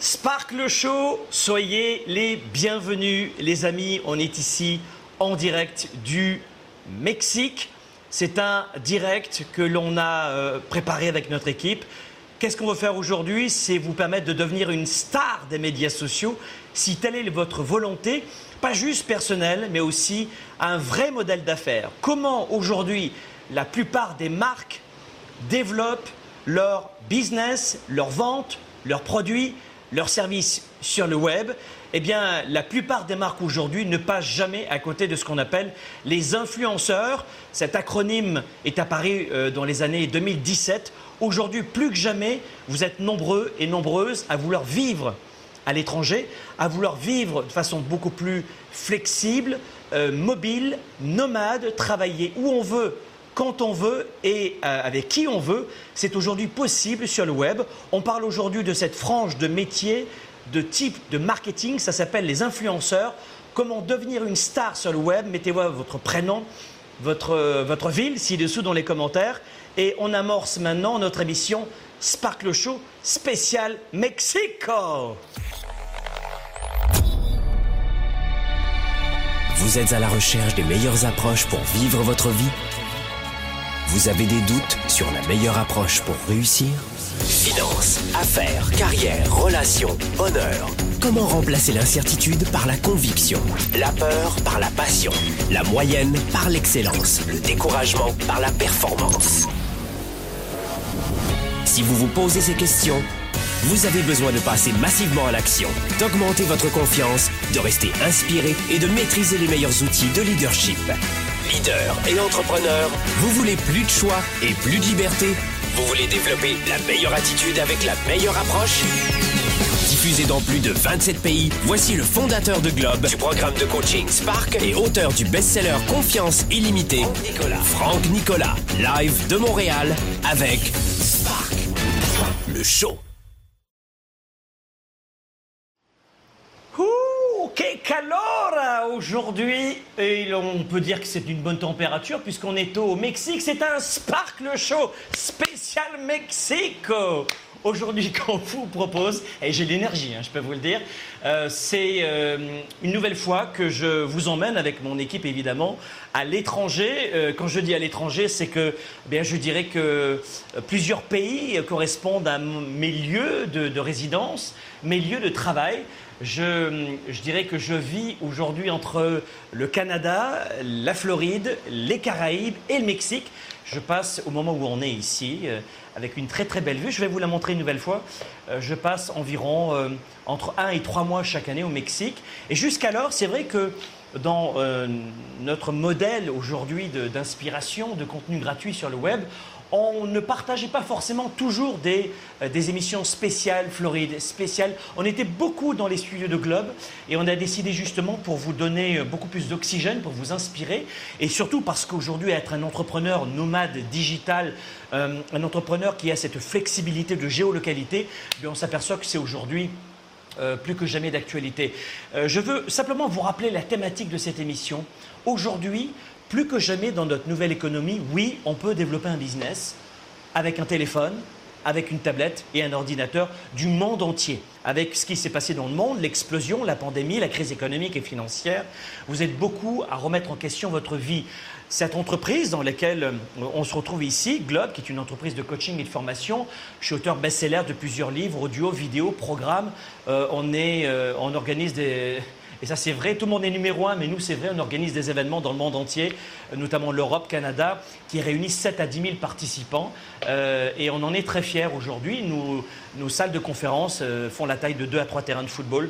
Sparkle Show, soyez les bienvenus les amis, on est ici en direct du Mexique. C'est un direct que l'on a euh, préparé avec notre équipe. Qu'est-ce qu'on veut faire aujourd'hui? C'est vous permettre de devenir une star des médias sociaux, si telle est votre volonté, pas juste personnelle, mais aussi un vrai modèle d'affaires. Comment aujourd'hui la plupart des marques développent leur business, leurs ventes, leurs produits, leurs services sur le web, eh bien, la plupart des marques aujourd'hui ne passent jamais à côté de ce qu'on appelle les influenceurs. Cet acronyme est apparu euh, dans les années 2017. Aujourd'hui, plus que jamais, vous êtes nombreux et nombreuses à vouloir vivre à l'étranger, à vouloir vivre de façon beaucoup plus flexible, euh, mobile, nomade, travailler où on veut, quand on veut et euh, avec qui on veut. C'est aujourd'hui possible sur le web. On parle aujourd'hui de cette frange de métiers, de type de marketing, ça s'appelle les influenceurs. Comment devenir une star sur le web? Mettez-moi votre prénom, votre, euh, votre ville ci-dessous dans les commentaires. Et on amorce maintenant notre émission Sparkle Show spécial Mexico. Vous êtes à la recherche des meilleures approches pour vivre votre vie Vous avez des doutes sur la meilleure approche pour réussir? Finances, affaires, carrière, relations, honneur. Comment remplacer l'incertitude par la conviction? La peur par la passion. La moyenne par l'excellence. Le découragement par la performance. Si vous vous posez ces questions, vous avez besoin de passer massivement à l'action, d'augmenter votre confiance, de rester inspiré et de maîtriser les meilleurs outils de leadership. Leader et entrepreneur, vous voulez plus de choix et plus de liberté? Vous voulez développer la meilleure attitude avec la meilleure approche? Diffusé dans plus de 27 pays, voici le fondateur de Globe, du programme de coaching Spark et auteur du best-seller Confiance illimitée, Nicolas. Franck Nicolas, live de Montréal avec Spark, le show. Ouh, que calor aujourd'hui Et on peut dire que c'est une bonne température puisqu'on est au Mexique. C'est un Sparkle Show spécial Mexico. Aujourd'hui, qu'on vous propose, et j'ai l'énergie, hein, je peux vous le dire, euh, c'est euh, une nouvelle fois que je vous emmène avec mon équipe évidemment à l'étranger. Euh, quand je dis à l'étranger, c'est que, eh bien, je dirais que plusieurs pays correspondent à mes lieux de résidence, mes lieux de travail. Je, dirais que je vis aujourd'hui entre le Canada, la Floride, les Caraïbes et le Mexique. Je passe au moment où on est ici, euh, avec une très très belle vue. Je vais vous la montrer une nouvelle fois. Euh, je passe environ euh, entre 1 et 3 mois chaque année au Mexique. Et jusqu'alors, c'est vrai que dans notre modèle aujourd'hui de- d'inspiration, de, contenu gratuit sur le web, on ne partageait pas forcément toujours des, euh, des émissions spéciales, Floride, spéciales. On était beaucoup dans les studios de Globe et on a décidé justement pour vous donner euh, beaucoup plus d'oxygène, pour vous inspirer et surtout parce qu'aujourd'hui, être un entrepreneur nomade digital, euh, un entrepreneur qui a cette flexibilité de géolocalité, eh on s'aperçoit que c'est aujourd'hui plus que jamais d'actualité. Je veux simplement vous rappeler la thématique de cette émission. Aujourd'hui, plus que jamais dans notre nouvelle économie, oui, on peut développer un business avec un téléphone, avec une tablette et un ordinateur du monde entier. Avec ce qui s'est passé dans le monde, l'explosion, la pandémie, la crise économique et financière, vous êtes beaucoup à remettre en question votre vie. Cette entreprise dans laquelle euh, on se retrouve ici, Globe, qui est une entreprise de coaching et de formation, je suis auteur best-seller de plusieurs livres, audio, vidéo, programmes. Euh, on, est, euh, on organise des, et ça, c'est vrai, tout le monde est numéro un, mais nous, c'est vrai, on organise des événements dans le monde entier, notamment l'Europe, Canada, qui réunissent 7 à 10 000 participants. Euh, et on en est très fiers aujourd'hui. Nos salles de conférence euh, font la taille de 2 à 3 terrains de football.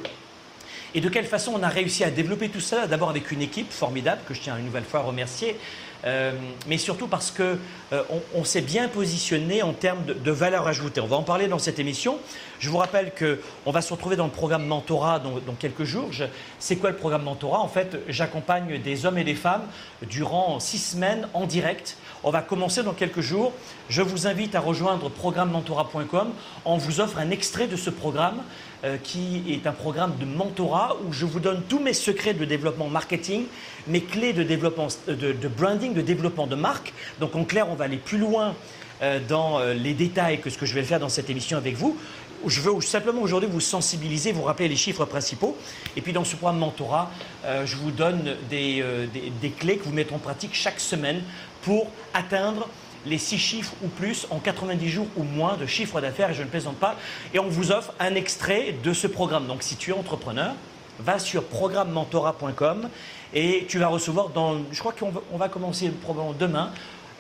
Et de quelle façon on a réussi à développer tout ça? D'abord avec une équipe formidable que je tiens une nouvelle fois à remercier, euh, mais surtout parce que euh, on, s'est bien positionné en termes de, valeur ajoutée. On va en parler dans cette émission. Je vous rappelle que on va se retrouver dans le programme Mentorat dans, dans quelques jours. C'est quoi le programme Mentorat? En fait, j'accompagne des hommes et des femmes durant six semaines en direct. On va commencer dans quelques jours. Je vous invite à rejoindre programmementorat.com. On vous offre un extrait de ce programme euh, qui est un programme de mentorat où je vous donne tous mes secrets de développement marketing, mes clés de développement euh, de, branding, de développement de marque. Donc en clair, on va aller plus loin euh, dans les détails que ce que je vais faire dans cette émission avec vous. je veux simplement aujourd'hui vous sensibiliser, vous rappeler les chiffres principaux. Et puis dans ce programme Mentorat, je vous donne des, des, clés que vous mettez en pratique chaque semaine pour atteindre les six chiffres ou plus en 90 jours ou moins de chiffre d'affaires, et je ne plaisante pas. Et on vous offre un extrait de ce programme. Donc si tu es entrepreneur, va sur programmementorat.com et tu vas recevoir je crois qu'on va, commencer probablement demain,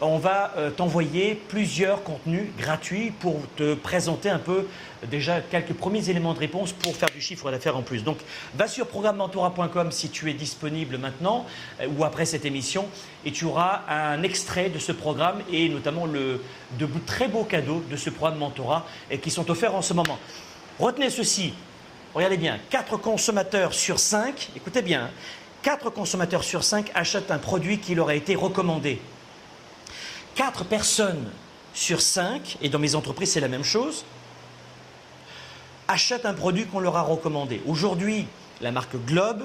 on va euh, t'envoyer plusieurs contenus gratuits pour te présenter un peu déjà quelques premiers éléments de réponse pour faire du chiffre d'affaires en plus. Donc va sur programmementorat.com si tu es disponible maintenant euh, ou après cette émission et tu auras un extrait de ce programme et notamment le, de très beaux cadeaux de ce programme Mentorat qui sont offerts en ce moment. Retenez ceci, regardez bien, 4 consommateurs sur 5, écoutez bien, 4 consommateurs sur 5 achètent un produit qui leur a été recommandé. 4 personnes sur 5, et dans mes entreprises c'est la même chose, achètent un produit qu'on leur a recommandé. Aujourd'hui, la marque Globe,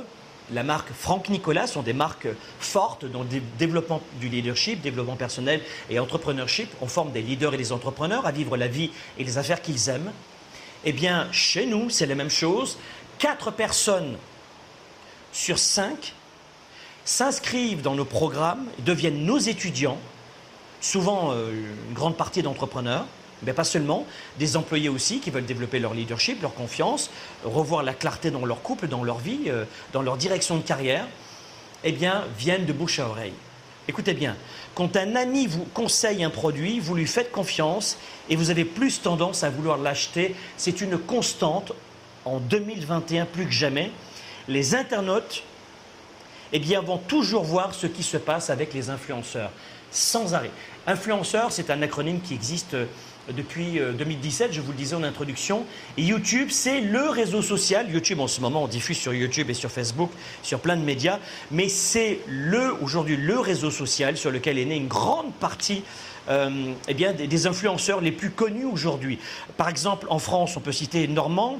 la marque Franck Nicolas sont des marques fortes dans le développement du leadership, développement personnel et entrepreneurship. On forme des leaders et des entrepreneurs à vivre la vie et les affaires qu'ils aiment. Eh bien, chez nous, c'est la même chose. Quatre personnes sur cinq s'inscrivent dans nos programmes, deviennent nos étudiants, souvent euh, une grande partie d'entrepreneurs, mais pas seulement, des employés aussi qui veulent développer leur leadership, leur confiance, revoir la clarté dans leur couple, dans leur vie, euh, dans leur direction de carrière, eh bien, viennent de bouche à oreille. Écoutez bien, quand un ami vous conseille un produit, vous lui faites confiance et vous avez plus tendance à vouloir l'acheter. C'est une constante en 2021 plus que jamais. Les internautes eh bien, vont toujours voir ce qui se passe avec les influenceurs, sans arrêt. Influenceur, c'est un acronyme qui existe depuis 2017, euh, je vous le disais en introduction. YouTube, c'est le réseau social. YouTube, en ce moment, on diffuse sur YouTube et sur Facebook, sur plein de médias. Mais c'est le, aujourd'hui, le réseau social sur lequel est née une grande partie euh, eh bien, des, influenceurs les plus connus aujourd'hui. Par exemple, en France, on peut citer Normand,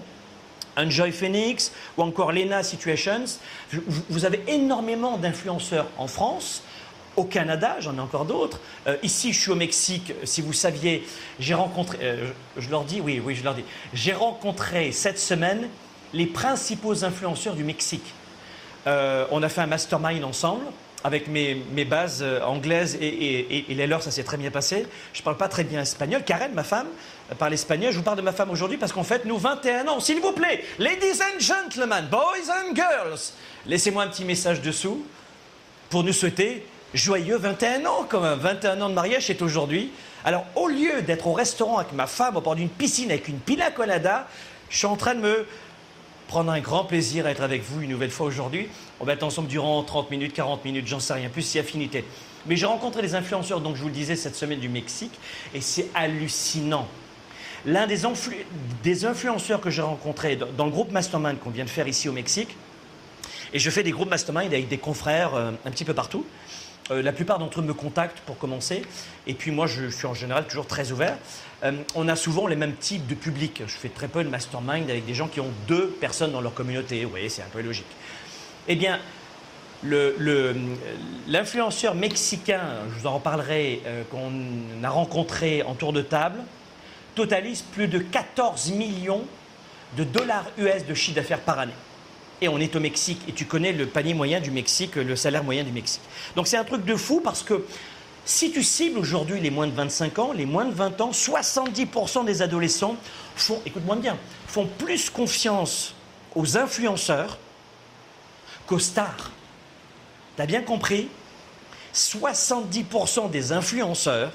Enjoy Phoenix ou encore Lena Situations. Vous avez énormément d'influenceurs en France au Canada, j'en ai encore d'autres. Euh, ici, je suis au Mexique. Si vous saviez, j'ai rencontré, euh, je leur dis, oui, oui, je leur dis, j'ai rencontré cette semaine les principaux influenceurs du Mexique. Euh, on a fait un mastermind ensemble avec mes, bases anglaises et, les leurs, ça s'est très bien passé. Je ne parle pas très bien espagnol. Karen, ma femme, parle espagnol. Je vous parle de ma femme aujourd'hui parce qu'en fait, nous, 21 ans, s'il vous plaît, ladies and gentlemen, boys and girls, laissez-moi un petit message dessous pour nous souhaiter joyeux 21 ans quand même. 21 ans de mariage, c'est aujourd'hui. Alors, au lieu d'être au restaurant avec ma femme au bord d'une piscine avec une pina colada, je suis en train de me prendre un grand plaisir à être avec vous une nouvelle fois aujourd'hui. On va être ensemble durant 30 minutes, 40 minutes, j'en sais rien, plus si affinité. Mais j'ai rencontré des influenceurs, donc je vous le disais, cette semaine du Mexique, et c'est hallucinant. L'un des, influenceurs que j'ai rencontré dans le groupe Mastermind qu'on vient de faire ici au Mexique, et je fais des groupes Mastermind avec des confrères euh, un petit peu partout, euh, la plupart d'entre eux me contactent pour commencer. Et puis moi, je, suis en général toujours très ouvert. Euh, on a souvent les mêmes types de publics. Je fais très peu de mastermind avec des gens qui ont deux personnes dans leur communauté. Oui, c'est un peu logique. Eh bien, l'influenceur mexicain, je vous en reparlerai, euh, qu'on a rencontré en tour de table, totalise plus de 14 millions de dollars US de chiffre d'affaires par année et on est au Mexique, et tu connais le panier moyen du Mexique, le salaire moyen du Mexique. Donc c'est un truc de fou parce que si tu cibles aujourd'hui les moins de 25 ans, les moins de 20 ans, 70% des adolescents font, écoute-moi bien, font plus confiance aux influenceurs qu'aux stars. T'as bien compris? 70% des influenceurs,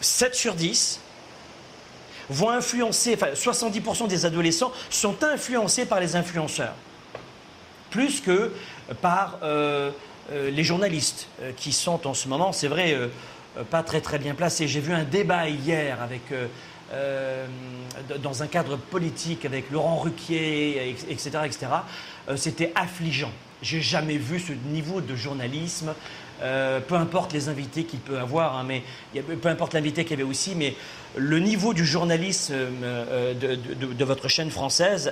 7 sur 10, vont influencer, enfin 70% des adolescents sont influencés par les influenceurs plus que par euh, euh, les journalistes euh, qui sont en ce moment, c'est vrai, pas très très bien placés. J'ai vu un débat hier avec, dans un cadre politique avec Laurent Ruquier, etc. etc. C'était affligeant. J'ai jamais vu ce niveau de journalisme. peu importe les invités qu'il peut avoir, hein, mais peu importe l'invité qu'il y avait aussi, mais le niveau du journalisme de, votre chaîne française,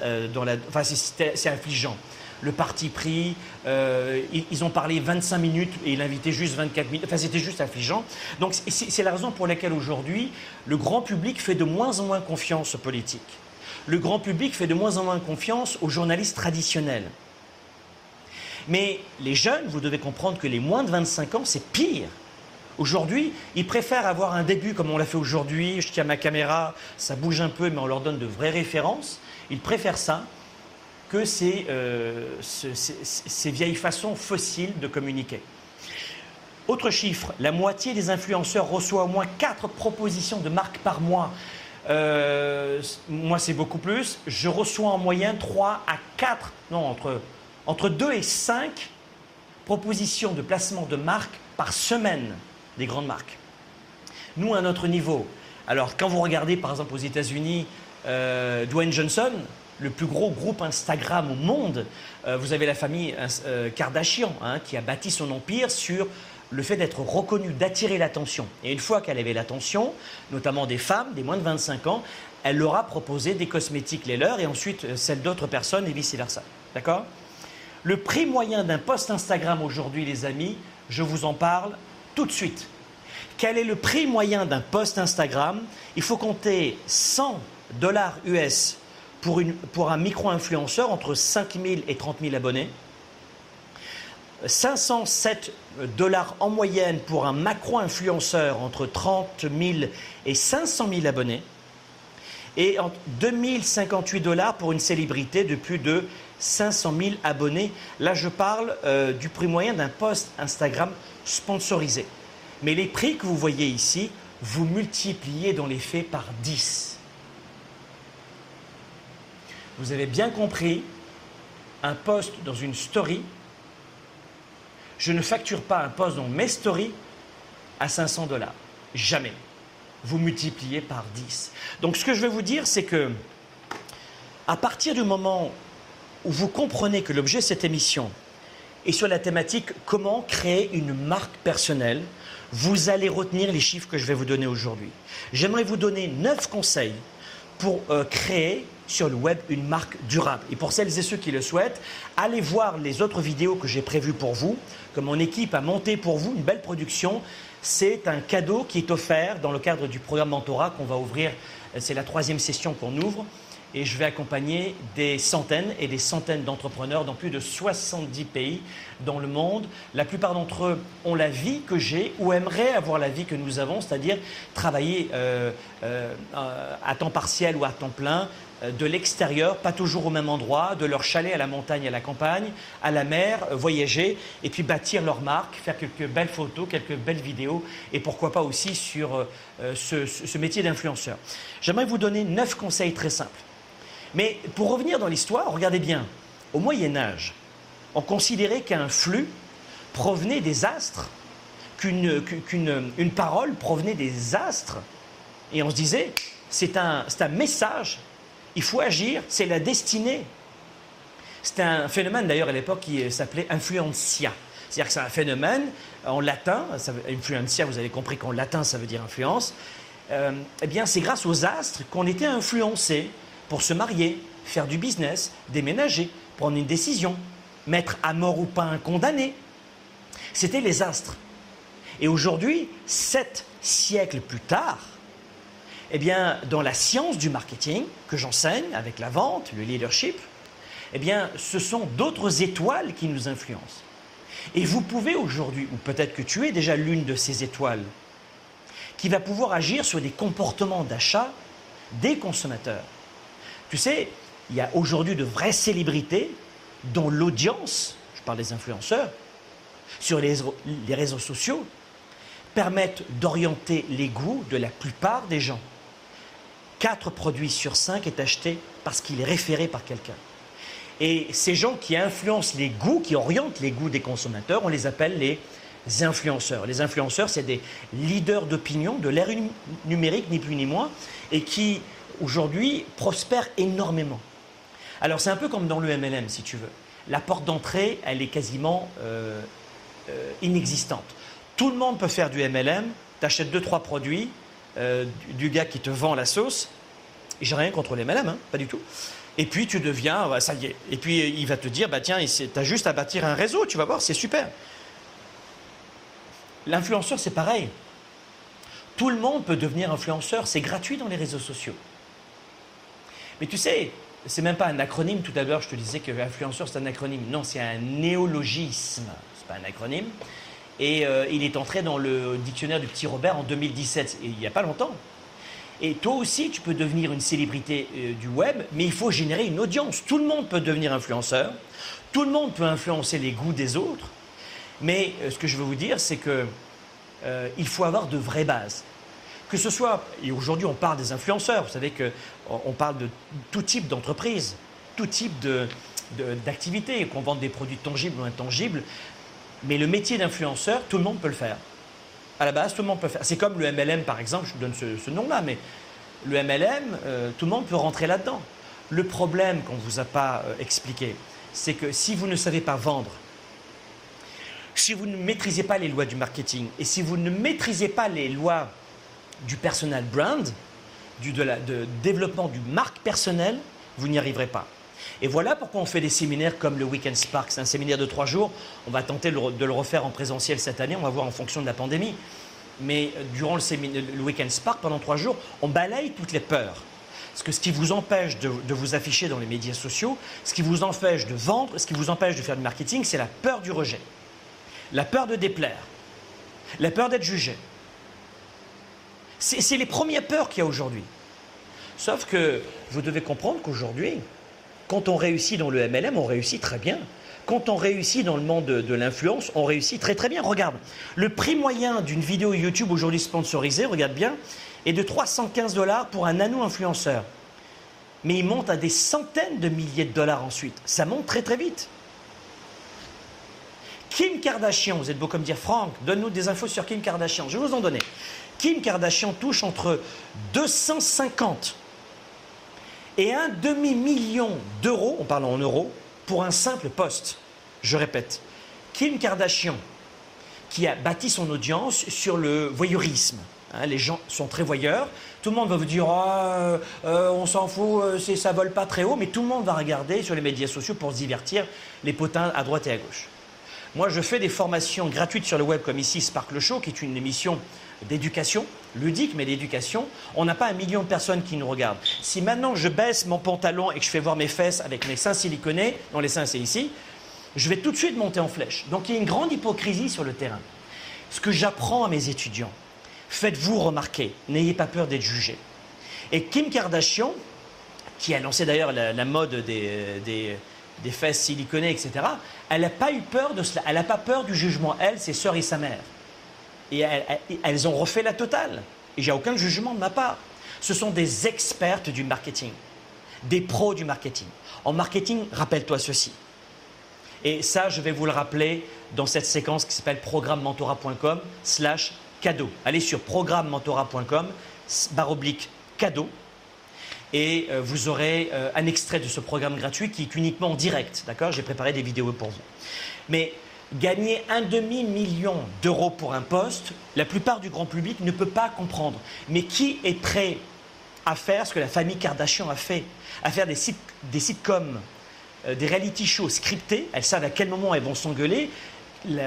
c'est affligeant le parti pris. Euh, ils, ont parlé 25 minutes et il invitait juste 24 minutes. Enfin, c'était juste affligeant. Donc, c'est la raison pour laquelle aujourd'hui, le grand public fait de moins en moins confiance aux politiques. le grand public fait de moins en moins confiance aux journalistes traditionnels. Mais les jeunes, vous devez comprendre que les moins de 25 ans, c'est pire. Aujourd'hui, ils préfèrent avoir un début comme on l'a fait aujourd'hui, je tiens ma caméra, ça bouge un peu, mais on leur donne de vraies références. Ils préfèrent ça que ces, euh, ces vieilles façons fossiles de communiquer. Autre chiffre, la moitié des influenceurs reçoit au moins 4 propositions de marque par mois. Euh, moi, c'est beaucoup plus. Je reçois en moyenne 3 à 4, non, entre, entre 2 et 5 propositions de placement de marque par semaine des grandes marques. Nous, à notre niveau, alors quand vous regardez par exemple aux États-Unis, euh, Dwayne Johnson, le plus gros groupe Instagram au monde, euh, vous avez la famille Kardashian hein, qui a bâti son empire sur le fait d'être reconnu, d'attirer l'attention. Et une fois qu'elle avait l'attention, notamment des femmes, des moins de 25 ans, elle leur a proposé des cosmétiques les leurs et ensuite euh, celles d'autres personnes et vice-versa. D'accord? Le prix moyen d'un post Instagram aujourd'hui, les amis, je vous en parle tout de suite. Quel est le prix moyen d'un post Instagram? Il faut compter 100 dollars US pour, un micro-influenceur entre 5 000 et 30 000 abonnés. 507 dollars en moyenne pour un macro-influenceur entre 30 000 et 500 000 abonnés et 2058 dollars pour une célébrité de plus de 500 000 abonnés. Là, je parle euh, du prix moyen d'un post Instagram sponsorisé. Mais les prix que vous voyez ici, vous multipliez dans les faits par 10. Vous avez bien compris, un post dans une story je ne facture pas un poste dans mes stories à 500 dollars. Jamais. Vous multipliez par 10. Donc ce que je vais vous dire, c'est que à partir du moment où vous comprenez que l'objet de cette émission est sur la thématique comment créer une marque personnelle, vous allez retenir les chiffres que je vais vous donner aujourd'hui. J'aimerais vous donner 9 conseils pour euh, créer sur le web une marque durable. Et pour celles et ceux qui le souhaitent, allez voir les autres vidéos que j'ai prévues pour vous, que mon équipe a monté pour vous, une belle production. C'est un cadeau qui est offert dans le cadre du programme Mentorat qu'on va ouvrir. C'est la troisième session qu'on ouvre et je vais accompagner des centaines et des centaines d'entrepreneurs dans plus de 70 pays dans le monde. La plupart d'entre eux ont la vie que j'ai ou aimeraient avoir la vie que nous avons, c'est-à-dire travailler euh, euh, à temps partiel ou à temps plein, de l'extérieur, pas toujours au même endroit, de leur chalet à la montagne, à la campagne, à la mer, voyager et puis bâtir leur marque, faire quelques belles photos, quelques belles vidéos et pourquoi pas aussi sur ce, ce métier d'influenceur. J'aimerais vous donner neuf conseils très simples. Mais pour revenir dans l'histoire, regardez bien, au Moyen Âge, on considérait qu'un flux provenait des astres, qu'une parole provenait des astres, et on se disait, c'est un, un message, il faut agir, c'est la destinée. C'était un phénomène d'ailleurs à l'époque qui s'appelait influencia. C'est-à-dire que c'est un phénomène en latin, influencia, vous avez compris qu'en latin ça veut dire influence. Euh, eh bien, c'est grâce aux astres qu'on était influencé pour se marier, faire du business, déménager, prendre une décision, mettre à mort ou pas un condamné. C'était les astres. Et aujourd'hui, sept siècles plus tard, eh bien, dans la science du marketing que j'enseigne avec la vente, le leadership, eh bien, ce sont d'autres étoiles qui nous influencent. Et vous pouvez aujourd'hui, ou peut-être que tu es déjà l'une de ces étoiles, qui va pouvoir agir sur des comportements d'achat des consommateurs. Tu sais, il y a aujourd'hui de vraies célébrités dont l'audience, je parle des influenceurs, sur les, réseaux sociaux, permettent d'orienter les goûts de la plupart des gens. Quatre produits sur cinq est acheté parce qu'il est référé par quelqu'un. Et ces gens qui influencent les goûts, qui orientent les goûts des consommateurs, on les appelle les influenceurs. Les influenceurs, c'est des leaders d'opinion de l'ère numérique, ni plus ni moins, et qui aujourd'hui, prospère énormément. Alors c'est un peu comme dans le MLM, si tu veux. La porte d'entrée, elle est quasiment euh, euh, inexistante. Tout le monde peut faire du MLM, tu achètes deux, trois produits euh, du, gars qui te vend la sauce, j'ai rien contre les MLM, hein, pas du tout. Et puis tu deviens, ça y est. Et puis il va te dire, bah tiens, tu as juste à bâtir un réseau, tu vas voir, c'est super. L'influenceur, c'est pareil. Tout le monde peut devenir influenceur, c'est gratuit dans les réseaux sociaux. Mais tu sais, c'est même pas un acronyme. Tout à l'heure, je te disais que influenceur, c'est un acronyme. Non, c'est un néologisme. C'est pas un acronyme. Et euh, il est entré dans le dictionnaire du petit Robert en 2017, et il n'y a pas longtemps. Et toi aussi, tu peux devenir une célébrité euh, du web, mais il faut générer une audience. Tout le monde peut devenir influenceur, tout le monde peut influencer les goûts des autres, mais euh, ce que je veux vous dire, c'est que il faut avoir de vraies bases. Que ce soit, et aujourd'hui on parle des influenceurs, vous savez qu'on parle de tout type d'entreprise, tout type d'activité, qu'on vende des produits tangibles ou intangibles, mais le métier d'influenceur, tout le monde peut le faire. À la base, tout le monde peut le faire. C'est comme le MLM, par exemple, je vous donne ce, nom-là, mais le MLM, euh, tout le monde peut rentrer là-dedans. Le problème qu'on ne vous a pas euh, expliqué, c'est que si vous ne savez pas vendre, si vous ne maîtrisez pas les lois du marketing et si vous ne maîtrisez pas les lois du personal brand, du développement du marque personnelle, vous n'y arriverez pas. Et voilà pourquoi on fait des séminaires comme le Weekend Spark. C'est un séminaire de trois jours. On va tenter de le refaire en présentiel cette année. On va voir en fonction de la pandémie. Mais euh, durant le, Weekend Spark, pendant trois jours, on balaye toutes les peurs. Parce que ce qui vous empêche de, vous afficher dans les médias sociaux, ce qui vous empêche de vendre, ce qui vous empêche de faire du marketing, c'est la peur du rejet. La peur de déplaire. La peur d'être jugé. C'est les premières peurs qu'il y a aujourd'hui. Sauf que vous devez comprendre qu'aujourd'hui, quand on réussit dans le MLM, on réussit très bien. Quand on réussit dans le monde de, l'influence, on réussit très très bien. Regarde, le prix moyen d'une vidéo YouTube aujourd'hui sponsorisée, regarde bien, est de 315 dollars pour un nano-influenceur. Mais il monte à des centaines de milliers de dollars ensuite. Ça monte très très vite. Kim Kardashian, vous êtes beau comme dire Franck, donne-nous des infos sur Kim Kardashian. Je vais vous en donner. Kim Kardashian touche entre 250 et un demi-million d'euros, on parle en euros, pour un simple poste. Je répète, Kim Kardashian, qui a bâti son audience sur le voyeurisme. Hein, les gens sont très voyeurs. Tout le monde va vous dire oh, on s'en fout, euh, ça vole pas très haut, mais tout le monde va regarder sur les médias sociaux pour se divertir les potins à droite et à gauche. Moi, je fais des formations gratuites sur le web, comme ici Sparkle Show, qui est une émission d'éducation, ludique, mais d'éducation. On n'a pas un million de personnes qui nous regardent. Si maintenant je baisse mon pantalon et que je fais voir mes fesses avec mes seins siliconés, non, les seins c'est ici, je vais tout de suite monter en flèche. Donc il y a une grande hypocrisie sur le terrain. Ce que j'apprends à mes étudiants, faites-vous remarquer, n'ayez pas peur d'être jugé. Et Kim Kardashian, qui a lancé d'ailleurs la, mode des, des, fesses siliconées, etc., elle n'a pas eu peur de cela. Elle n'a pas peur du jugement, elle, ses sœurs et sa mère. Et elles, ont refait la totale. Et j'ai aucun jugement de ma part. Ce sont des expertes du marketing, des pros du marketing. En marketing, rappelle-toi ceci. Et ça, je vais vous le rappeler dans cette séquence qui s'appelle programmementora.com slash cadeau. Allez sur programmementora.com barre oblique cadeau et euh, vous aurez euh, un extrait de ce programme gratuit qui est uniquement en direct. D'accord? J'ai préparé des vidéos pour vous. Mais Gagner un demi-million d'euros pour un poste, la plupart du grand public ne peut pas comprendre. Mais qui est prêt à faire ce que la famille Kardashian a fait? À faire des, des sitcoms, euh, des reality shows scriptés? Elles savent à quel moment elles vont s'engueuler.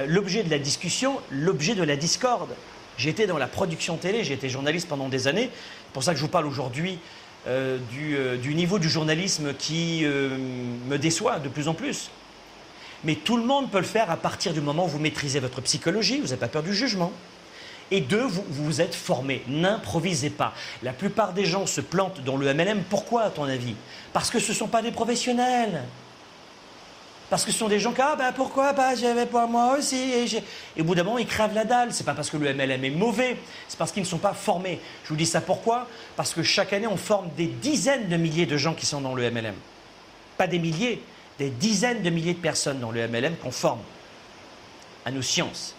L'objet de la discussion, l'objet de la discorde. J'étais dans la production télé, j'ai été journaliste pendant des années. C'est pour ça que je vous parle aujourd'hui euh, euh, du, niveau du journalisme qui me déçoit de plus en plus. Mais tout le monde peut le faire à partir du moment où vous maîtrisez votre psychologie, vous n'avez pas peur du jugement. Et deux, vous vous êtes formé. N'improvisez pas. La plupart des gens se plantent dans le MLM. Pourquoi, à ton avis? Parce que ce ne sont pas des professionnels. Parce que ce sont des gens qui, ah ben pourquoi pas, j'avais pas moi aussi. Et, au bout d'un moment, ils crèvent la dalle. C'est pas parce que le MLM est mauvais, c'est parce qu'ils ne sont pas formés. Je vous dis ça pourquoi? Parce que chaque année, on forme des dizaines de milliers de gens qui sont dans le MLM. Pas des milliers, des dizaines de milliers de personnes dans le MLM qu'on forme à nos sciences.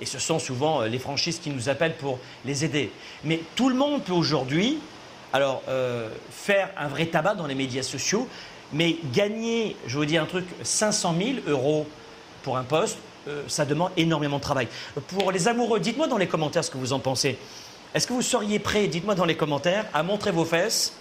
Et ce sont souvent euh, les franchises qui nous appellent pour les aider. Mais tout le monde peut aujourd'hui alors euh, faire un vrai tabac dans les médias sociaux, mais gagner, je vous dis un truc, 500 000 euros pour un poste, euh, ça demande énormément de travail. Pour les amoureux, dites-moi dans les commentaires ce que vous en pensez. Est-ce que vous seriez prêt, dites-moi dans les commentaires, à montrer vos fesses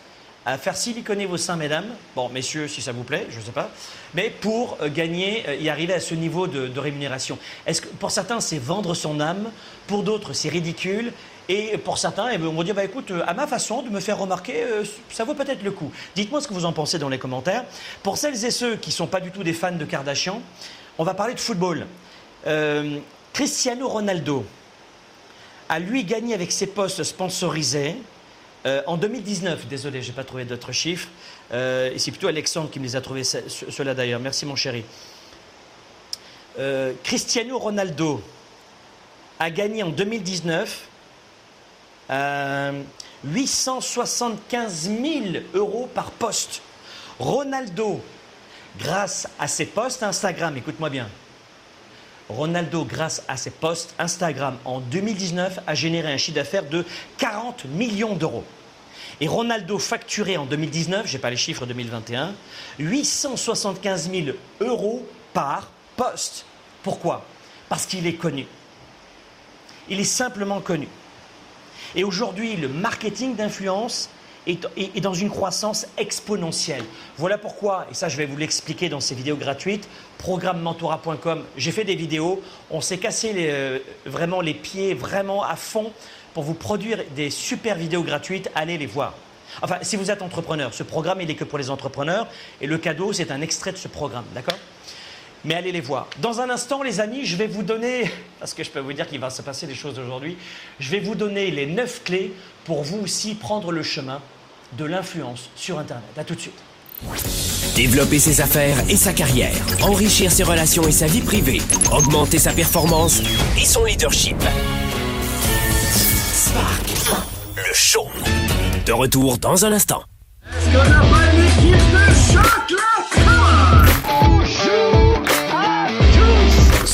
à faire siliconer vos seins, mesdames, bon, messieurs, si ça vous plaît, je ne sais pas, mais pour euh, gagner, euh, y arriver à ce niveau de, rémunération. Est-ce que pour certains, c'est vendre son âme, pour d'autres, c'est ridicule, Et pour certains, eh ben, on va dire, bah, écoute, à ma façon de me faire remarquer, euh, ça vaut peut-être le coup. Dites-moi ce que vous en pensez dans les commentaires. Pour celles et ceux qui ne sont pas du tout des fans de Kardashian, on va parler de football. Euh, Cristiano Ronaldo a lui gagné avec ses postes sponsorisés euh, en 2019. Désolé, je n'ai pas trouvé d'autres chiffres. et c'est plutôt Alexandre qui me les a trouvés, ceux-là d'ailleurs. Merci mon chéri. Cristiano Ronaldo a gagné en 2019 875 000 euros par poste. Ronaldo, grâce à ses posts Instagram, écoute-moi bien, Ronaldo, grâce à ses posts Instagram en 2019, a généré un chiffre d'affaires de 40 millions d'euros. Et Ronaldo facturé en 2019, je n'ai pas les chiffres 2021, 875 000 euros par poste. Pourquoi? Parce qu'il est connu. Il est simplement connu. Et aujourd'hui, le marketing d'influence est, dans une croissance exponentielle. Voilà pourquoi, et ça je vais vous l'expliquer dans ces vidéos gratuites, programmementora.com, j'ai fait des vidéos, on s'est cassé euh, vraiment les pieds vraiment à fond pour vous produire des super vidéos gratuites, allez les voir. Enfin, si vous êtes entrepreneur, ce programme il n'est que pour les entrepreneurs et le cadeau c'est un extrait de ce programme, d'accord? Mais allez les voir. Dans un instant, les amis, je vais vous donner, parce que je peux vous dire qu'il va se passer des choses aujourd'hui, je vais vous donner les neuf clés pour vous aussi prendre le chemin de l'influence sur Internet. A tout de suite. Développer ses affaires et sa carrière, enrichir ses relations et sa vie privée, augmenter sa performance et son leadership. Spark, le show. De retour dans un instant. Est-ce qu'on n'a pas une équipe de choc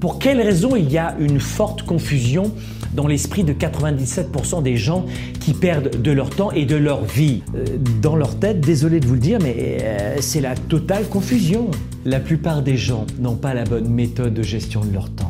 Pour quelles raisons il y a une forte confusion dans l'esprit de 97% des gens qui perdent de leur temps et de leur vie? Euh, Dans leur tête, désolé de vous le dire, mais euh, c'est la totale confusion. La plupart des gens n'ont pas la bonne méthode de gestion de leur temps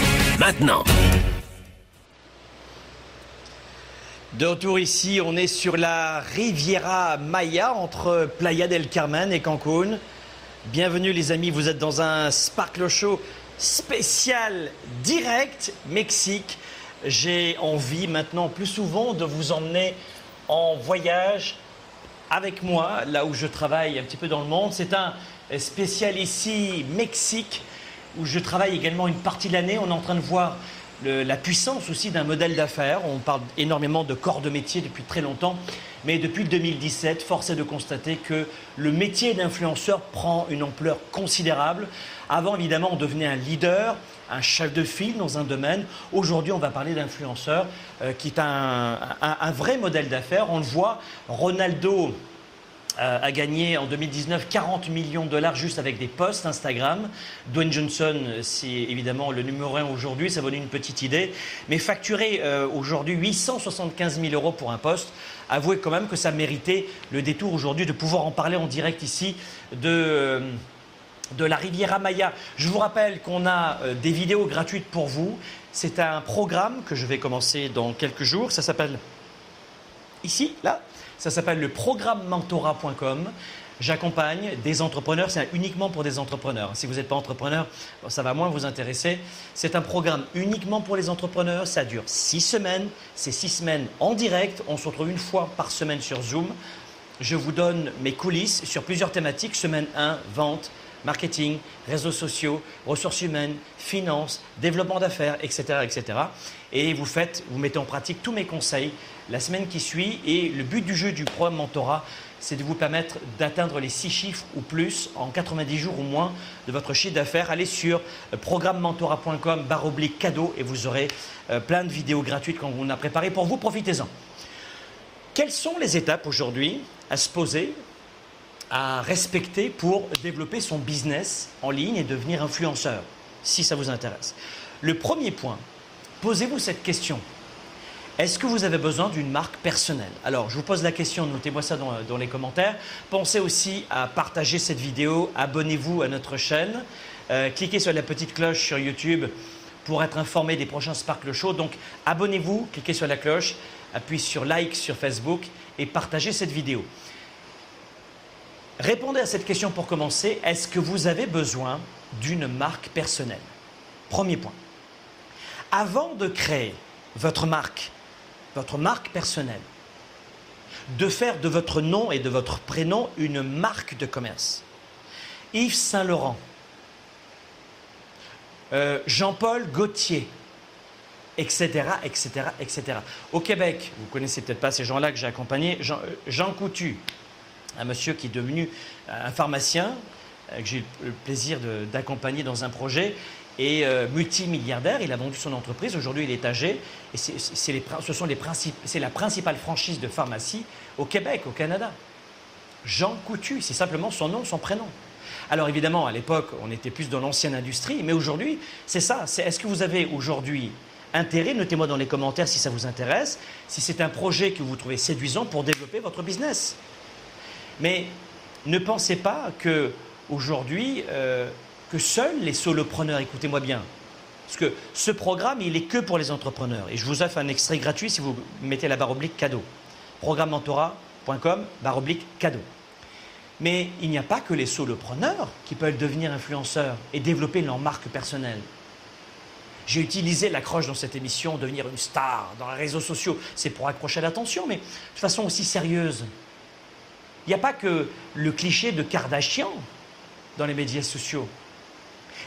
De retour ici, on est sur la Riviera Maya entre Playa del Carmen et Cancun. Bienvenue les amis, vous êtes dans un Sparkle Show spécial direct Mexique j'ai envie maintenant plus souvent de vous emmener en voyage avec moi, là où je travaille un petit peu dans le monde. C'est un spécial ici, Mexique, où je travaille également une partie de l'année. On est en train de voir la puissance aussi d'un modèle d'affaires. On parle énormément de corps de métier depuis très longtemps. Mais depuis le 2017, force est de constater que le métier d'influenceur prend une ampleur considérable. Avant, évidemment, on devenait un leader, un chef de file dans un domaine. Aujourd'hui, on va parler d'influenceur, euh, qui est un, un vrai modèle d'affaires. On le voit, Ronaldo euh, a gagné en 2019 40 millions de dollars juste avec des posts Instagram. Dwayne Johnson, c'est évidemment le numéro un aujourd'hui, ça donne une petite idée. Mais facturer euh, aujourd'hui 875 000 euros pour un poste, avouez quand même que ça méritait le détour aujourd'hui de pouvoir en parler en direct ici de euh, de la Riviera Maya. Je vous rappelle qu'on a des vidéos gratuites pour vous. C'est un programme que je vais commencer dans quelques jours. Ça s'appelle ici, là, ça s'appelle le programme mentorat.com. J'accompagne des entrepreneurs, c'est uniquement pour des entrepreneurs. Si vous n'êtes pas entrepreneur, ça va moins vous intéresser. C'est un programme uniquement pour les entrepreneurs, ça dure six semaines, c'est six semaines en direct, on se retrouve une fois par semaine sur Zoom. Je vous donne mes coulisses sur plusieurs thématiques, semaine 1, vente, marketing, réseaux sociaux, ressources humaines, finances, développement d'affaires, etc., etc. Et vous faites, vous mettez en pratique tous mes conseils la semaine qui suit. Et le but du jeu du programme Mentorat, c'est de vous permettre d'atteindre les six chiffres ou plus en 90 jours ou moins de votre chiffre d'affaires. Allez sur euh, programmementorat.com barre oblique cadeau et vous aurez euh, plein de vidéos gratuites qu'on a préparées pour vous. Profitez-en. Quelles sont les étapes aujourd'hui à se poser, à respecter pour développer son business en ligne et devenir influenceur, si ça vous intéresse? Le premier point, posez-vous cette question. Est-ce que vous avez besoin d'une marque personnelle? Alors, je vous pose la question, notez-moi ça dans, les commentaires. Pensez aussi à partager cette vidéo, abonnez-vous à notre chaîne, euh, cliquez sur la petite cloche sur YouTube pour être informé des prochains Sparkle Show. Donc, abonnez-vous, cliquez sur la cloche, appuyez sur like sur Facebook et partagez cette vidéo. Répondez à cette question pour commencer. Est-ce que vous avez besoin d'une marque personnelle? Premier point. Avant de créer votre marque, votre marque personnelle, de faire de votre nom et de votre prénom une marque de commerce. Yves Saint-Laurent, euh, Jean-Paul Gaultier, etc., etc., etc. Au Québec, vous connaissez peut-être pas ces gens-là que j'ai accompagnés, Jean, euh, Coutu, un monsieur qui est devenu un pharmacien, euh, que j'ai eu le plaisir d'accompagner dans un projet, et euh, multimilliardaire. Il a vendu son entreprise. Aujourd'hui, il est âgé. Et c'est, ce sont les c'est la principale franchise de pharmacie au Québec, au Canada. Jean Coutu, c'est simplement son nom, son prénom. Alors évidemment, à l'époque, on était plus dans l'ancienne industrie, mais aujourd'hui, c'est ça. Est-ce que vous avez aujourd'hui intérêt? Notez-moi dans les commentaires si ça vous intéresse, si c'est un projet que vous trouvez séduisant pour développer votre business. Mais ne pensez pas que aujourd'hui, euh, que seuls les solopreneurs, écoutez-moi bien, parce que ce programme, il est que pour les entrepreneurs. Et je vous offre un extrait gratuit si vous mettez la barre oblique cadeau. Programmementora.com, barre oblique cadeau. Mais il n'y a pas que les solopreneurs qui peuvent devenir influenceurs et développer leur marque personnelle. J'ai utilisé l'accroche dans cette émission, devenir une star dans les réseaux sociaux. C'est pour accrocher l'attention, mais de façon aussi sérieuse. Il n'y a pas que le cliché de Kardashian dans les médias sociaux.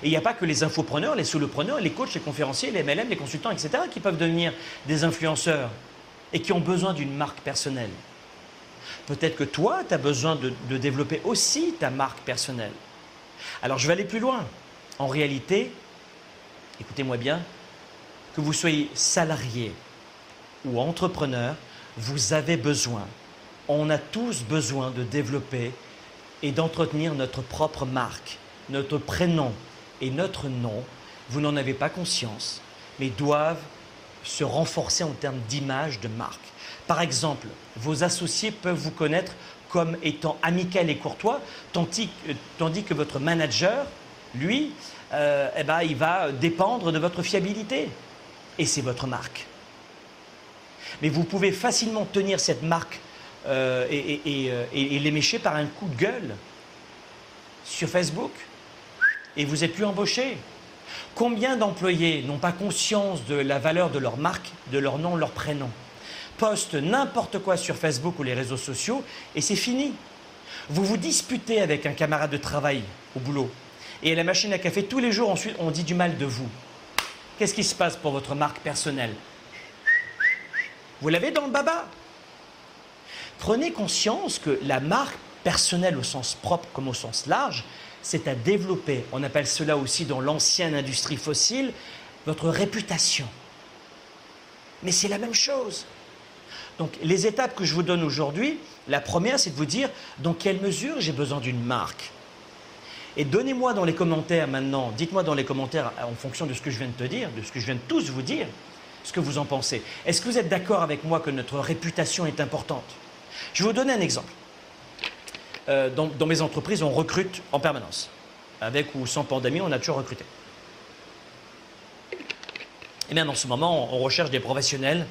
Et il n'y a pas que les infopreneurs, les solopreneurs, les coachs, les conférenciers, les MLM, les consultants, etc., qui peuvent devenir des influenceurs et qui ont besoin d'une marque personnelle. Peut-être que toi, tu as besoin de, de développer aussi ta marque personnelle. Alors je vais aller plus loin. En réalité, écoutez-moi bien, que vous soyez salarié ou entrepreneur, vous avez besoin, on a tous besoin de développer et d'entretenir notre propre marque, notre prénom, et notre nom, vous n'en avez pas conscience, mais doivent se renforcer en termes d'image, de marque. Par exemple, vos associés peuvent vous connaître comme étant amical et courtois, tandis, que votre manager, lui, euh, eh ben, il va dépendre de votre fiabilité. Et c'est votre marque. Mais vous pouvez facilement tenir cette marque euh, euh, et, et l'émécher par un coup de gueule sur Facebook, et vous n'êtes plus embauché. Combien d'employés n'ont pas conscience de la valeur de leur marque, de leur nom, leur prénom? Postent n'importe quoi sur Facebook ou les réseaux sociaux et c'est fini. Vous vous disputez avec un camarade de travail au boulot et à la machine à café tous les jours ensuite on dit du mal de vous. Qu'est-ce qui se passe pour votre marque personnelle? Vous l'avez dans le baba? Prenez conscience que la marque personnelle au sens propre comme au sens large, c'est à développer. On appelle cela aussi dans l'ancienne industrie fossile votre réputation. Mais c'est la même chose. Donc les étapes que je vous donne aujourd'hui, la première c'est de vous dire dans quelle mesure j'ai besoin d'une marque. Et donnez-moi dans les commentaires maintenant, dites-moi dans les commentaires en fonction de ce que je viens de te dire, de ce que je viens de tous vous dire, ce que vous en pensez. Est-ce que vous êtes d'accord avec moi que notre réputation est importante? Je vais vous donner un exemple. Euh, dans, mes entreprises, on recrute en permanence. Avec ou sans pandémie, on a toujours recruté. Et bien en ce moment, on recherche des professionnels.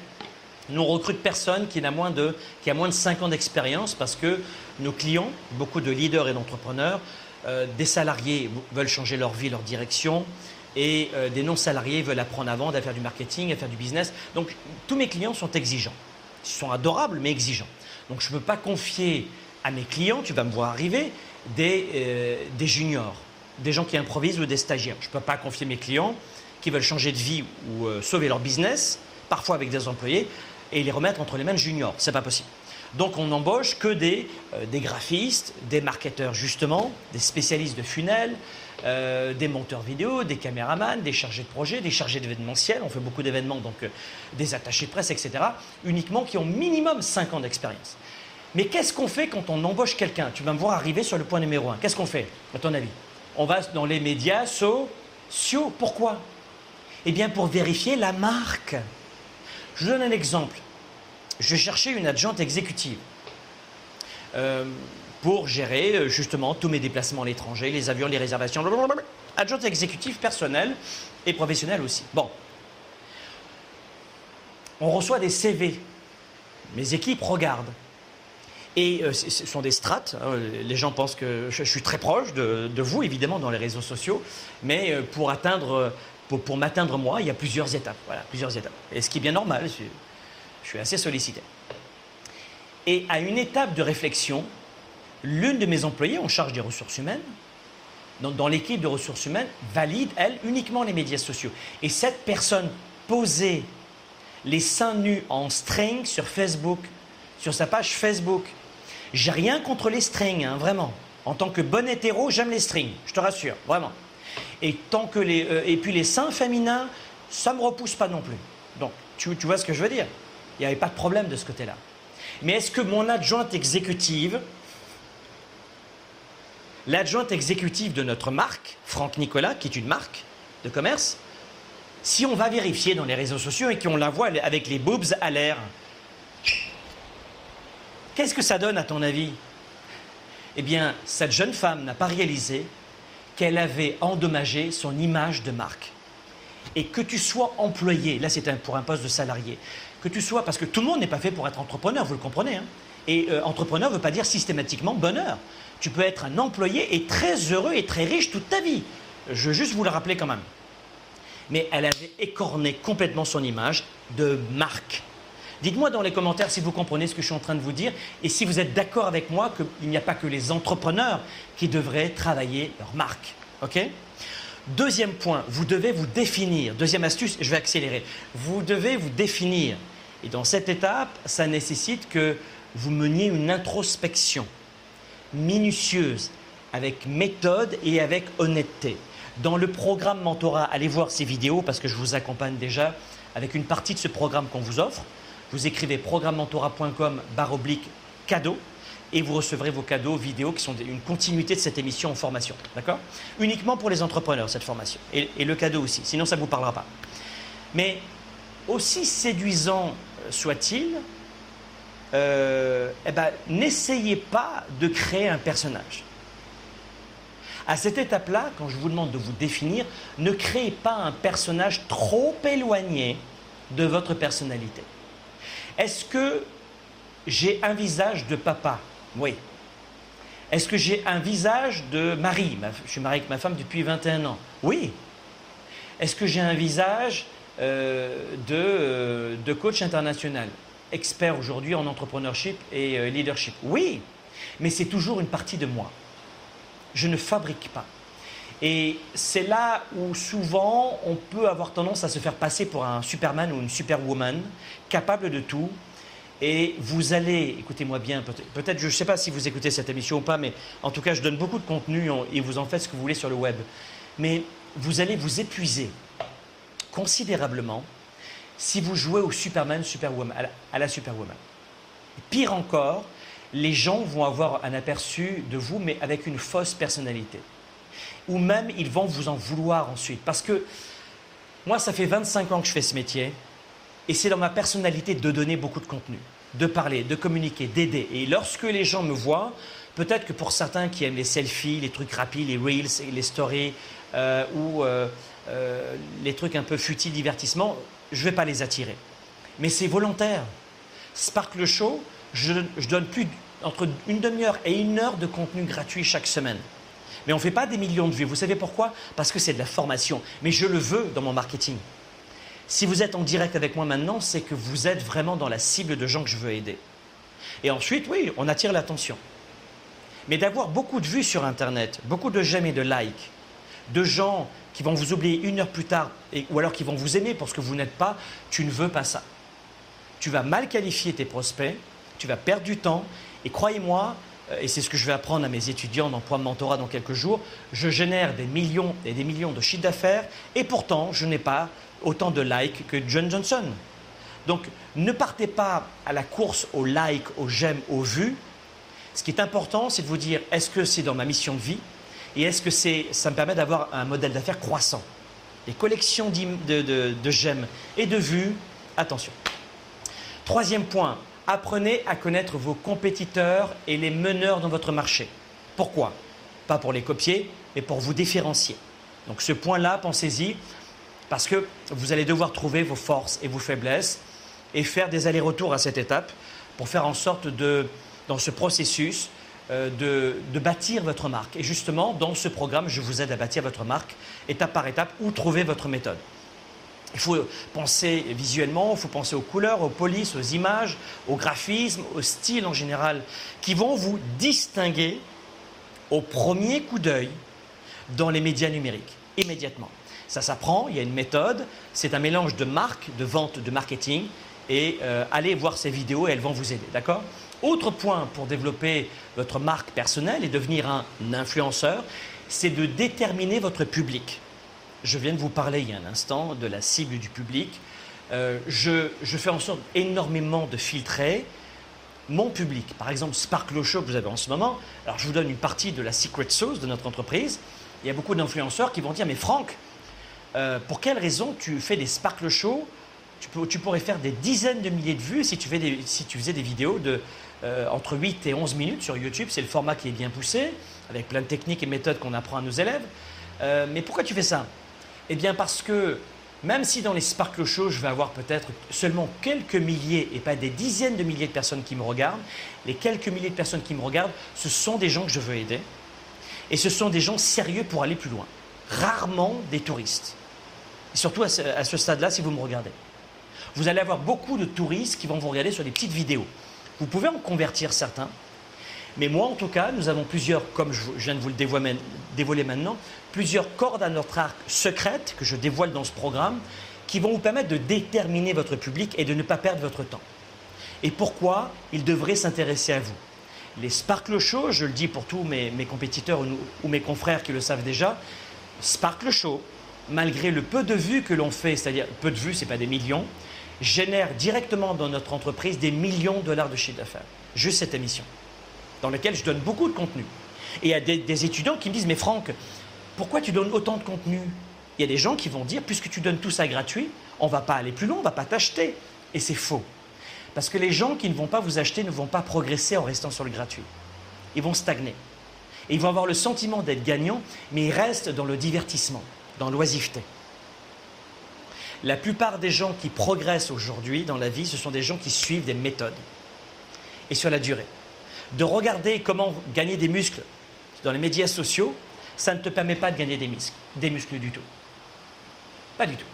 Nous on recrute personne qui a moins de, qui a moins de 5 ans d'expérience parce que nos clients, beaucoup de leaders et d'entrepreneurs, euh, des salariés veulent changer leur vie, leur direction, et euh, des non-salariés veulent apprendre à vendre, à faire du marketing, à faire du business. Donc tous mes clients sont exigeants. Ils sont adorables, mais exigeants. Donc je ne peux pas confier à mes clients, tu vas me voir arriver, des, euh, des juniors, des gens qui improvisent ou des stagiaires. Je ne peux pas confier mes clients qui veulent changer de vie ou euh, sauver leur business, parfois avec des employés, et les remettre entre les mains de juniors. Ce n'est pas possible. Donc on n'embauche que des, euh, graphistes, des marketeurs justement, des spécialistes de funnels, euh, des monteurs vidéo, des caméramans, des chargés de projet, des chargés d'événementiel, on fait beaucoup d'événements, donc des attachés de presse, etc., uniquement qui ont minimum 5 ans d'expérience. Mais qu'est-ce qu'on fait quand on embauche quelqu'un? Tu vas me voir arriver sur le point numéro 1. Qu'est-ce qu'on fait, à ton avis? On va dans les médias sociaux. Pourquoi? Eh bien pour vérifier la marque. Je vous donne un exemple je cherchais une adjointe exécutive euh, pour gérer euh, justement tous mes déplacements à l'étranger, les avions, les réservations, blablabla. adjointe exécutive personnelle et professionnelle aussi. Bon, on reçoit des CV, mes équipes regardent. Et euh, ce sont des strates. Hein. Les gens pensent que je, suis très proche de, vous, évidemment, dans les réseaux sociaux. Mais pour atteindre, pour, pour m'atteindre moi, il y a plusieurs étapes. Voilà, plusieurs étapes. Et ce qui est bien normal. Je suis assez sollicité. Et à une étape de réflexion, l'une de mes employées en charge des ressources humaines, dans, dans l'équipe de ressources humaines, valide, elle, uniquement les médias sociaux. Et cette personne posait les seins nus en string sur Facebook, sur sa page Facebook. J'ai rien contre les strings, hein, vraiment. En tant que bon hétéro, j'aime les strings, je te rassure, vraiment. Et, tant que les, euh, et puis les seins féminins, ça ne me repousse pas non plus. Donc, tu, tu vois ce que je veux dire? Il n'y avait pas de problème de ce côté-là. Mais est-ce que mon adjointe exécutive, l'adjointe exécutive de notre marque, Franck Nicolas, qui est une marque de commerce, si on va vérifier dans les réseaux sociaux et qu'on la voit avec les boobs à l'air, qu'est-ce que ça donne à ton avis? Eh bien, cette jeune femme n'a pas réalisé qu'elle avait endommagé son image de marque. Et que tu sois employé, là c'est pour un poste de salarié, que tu sois, parce que tout le monde n'est pas fait pour être entrepreneur, vous le comprenez. Hein et euh, entrepreneur ne veut pas dire systématiquement bonheur. Tu peux être un employé et très heureux et très riche toute ta vie. Je veux juste vous le rappeler quand même. Mais elle avait écorné complètement son image de marque. Dites-moi dans les commentaires si vous comprenez ce que je suis en train de vous dire et si vous êtes d'accord avec moi qu'il n'y a pas que les entrepreneurs qui devraient travailler leur marque. OK? Deuxième point, vous devez vous définir. Deuxième astuce, je vais accélérer. Vous devez vous définir. Et dans cette étape, ça nécessite que vous meniez une introspection minutieuse, avec méthode et avec honnêteté. Dans le programme Mentorat, allez voir ces vidéos parce que je vous accompagne déjà avec une partie de ce programme qu'on vous offre. Vous écrivez programmementorat.com barre oblique cadeau et vous recevrez vos cadeaux vidéo qui sont une continuité de cette émission en formation. D'accord? Uniquement pour les entrepreneurs, cette formation. Et, le cadeau aussi, sinon ça ne vous parlera pas. Mais aussi séduisant soit-il, euh, eh ben, n'essayez pas de créer un personnage. À cette étape-là, quand je vous demande de vous définir, ne créez pas un personnage trop éloigné de votre personnalité. Est-ce que j'ai un visage de papa? Oui. Est-ce que j'ai un visage de mari? Je suis marié avec ma femme depuis 21 ans. Oui. Est-ce que j'ai un visage euh, de, euh, de, coach international, expert aujourd'hui en entrepreneurship et euh, leadership Oui, mais c'est toujours une partie de moi. Je ne fabrique pas. Et c'est là où souvent on peut avoir tendance à se faire passer pour un Superman ou une Superwoman, capable de tout. Et vous allez, écoutez-moi bien, peut-être, je ne sais pas si vous écoutez cette émission ou pas, mais en tout cas, je donne beaucoup de contenu et vous en faites ce que vous voulez sur le web. Mais vous allez vous épuiser considérablement si vous jouez au Superman, Superwoman, à la, Superwoman. Pire encore, les gens vont avoir un aperçu de vous, mais avec une fausse personnalité. Ou même, ils vont vous en vouloir ensuite. Parce que moi, ça fait 25 ans que je fais ce métier, et c'est dans ma personnalité de donner beaucoup de contenu, de parler, de communiquer, d'aider. Et lorsque les gens me voient, peut-être que pour certains qui aiment les selfies, les trucs rapides, les reels, les stories, euh, ou euh, euh, les trucs un peu futiles, divertissement, je ne vais pas les attirer. Mais c'est volontaire. Sparkle Show, je, je donne plus entre une demi-heure et une heure de contenu gratuit chaque semaine. Mais on ne fait pas des millions de vues. Vous savez pourquoi? Parce que c'est de la formation. Mais je le veux dans mon marketing. Si vous êtes en direct avec moi maintenant, c'est que vous êtes vraiment dans la cible de gens que je veux aider. Et ensuite, oui, on attire l'attention. Mais d'avoir beaucoup de vues sur Internet, beaucoup de j'aime et de likes, de gens qui vont vous oublier une heure plus tard, ou alors qui vont vous aimer parce que vous n'êtes pas, tu ne veux pas ça. Tu vas mal qualifier tes prospects, tu vas perdre du temps, et croyez-moi, et c'est ce que je vais apprendre à mes étudiants dans Point Mentorat dans quelques jours, je génère des millions et des millions de chiffres d'affaires, et pourtant, je n'ai pas autant de likes que John Johnson. Donc, ne partez pas à la course aux likes, aux j'aime, aux vues. Ce qui est important, c'est de vous dire, est-ce que c'est dans ma mission de vie et est-ce que ça me permet d'avoir un modèle d'affaires croissant? Les collections de, j'aime et de vues, attention. Troisième point, apprenez à connaître vos compétiteurs et les meneurs dans votre marché. Pourquoi? Pas pour les copier, mais pour vous différencier. Donc ce point-là, pensez-y, parce que vous allez devoir trouver vos forces et vos faiblesses et faire des allers-retours à cette étape pour faire en sorte de, dans ce processus, euh, de, bâtir votre marque. Et justement, dans ce programme, je vous aide à bâtir votre marque étape par étape ou trouver votre méthode. Il faut penser visuellement, il faut penser aux couleurs, aux polices, aux images, au graphisme, au style en général, qui vont vous distinguer au premier coup d'œil dans les médias numériques, immédiatement. Ça s'apprend, il y a une méthode, c'est un mélange de marque, de vente, de marketing, et euh, allez voir ces vidéos et elles vont vous aider, d'accord? Autre point pour développer votre marque personnelle et devenir un influenceur, c'est de déterminer votre public. Je viens de vous parler il y a un instant de la cible du public. Euh, je, fais en sorte énormément de filtrer mon public. Par exemple, Sparkle Show que vous avez en ce moment. Alors, je vous donne une partie de la secret sauce de notre entreprise. Il y a beaucoup d'influenceurs qui vont dire Mais Franck, euh, pour quelle raison tu fais des Sparkle Show? Tu, pourrais faire des dizaines de milliers de vues si tu, faisais des vidéos de euh, entre 8 et 11 minutes sur YouTube. C'est le format qui est bien poussé, avec plein de techniques et méthodes qu'on apprend à nos élèves. Mais pourquoi tu fais ça? Eh bien parce que même si dans les Sparkle Show, je vais avoir peut-être seulement quelques milliers et pas des dizaines de milliers de personnes qui me regardent, les quelques milliers de personnes qui me regardent, ce sont des gens que je veux aider. Et ce sont des gens sérieux pour aller plus loin. Rarement des touristes. Et surtout à ce stade-là, si vous me regardez vous allez avoir beaucoup de touristes qui vont vous regarder sur des petites vidéos. Vous pouvez en convertir certains, mais moi en tout cas, nous avons plusieurs, comme je viens de vous le dévoiler maintenant, plusieurs cordes à notre arc secrètes que je dévoile dans ce programme qui vont vous permettre de déterminer votre public et de ne pas perdre votre temps. Et pourquoi il devrait s'intéresser à vous? Les Sparkle Show, je le dis pour tous mes, compétiteurs ou, ou, mes confrères qui le savent déjà, Sparkle Show, malgré le peu de vues que l'on fait, c'est-à-dire peu de vues, ce n'est pas des millions, génère directement dans notre entreprise des millions de dollars de chiffre d'affaires. Juste cette émission, dans laquelle je donne beaucoup de contenu. Et il y a des, étudiants qui me disent, mais Franck, pourquoi tu donnes autant de contenu? Il y a des gens qui vont dire, puisque tu donnes tout ça gratuit, on ne va pas aller plus loin, on ne va pas t'acheter. Et c'est faux. Parce que les gens qui ne vont pas vous acheter ne vont pas progresser en restant sur le gratuit. Ils vont stagner. Et ils vont avoir le sentiment d'être gagnants, mais ils restent dans le divertissement, dans l'oisiveté. La plupart des gens qui progressent aujourd'hui dans la vie, ce sont des gens qui suivent des méthodes. Et sur la durée. De regarder comment gagner des muscles dans les médias sociaux, ça ne te permet pas de gagner des muscles, des muscles du tout. Pas du tout.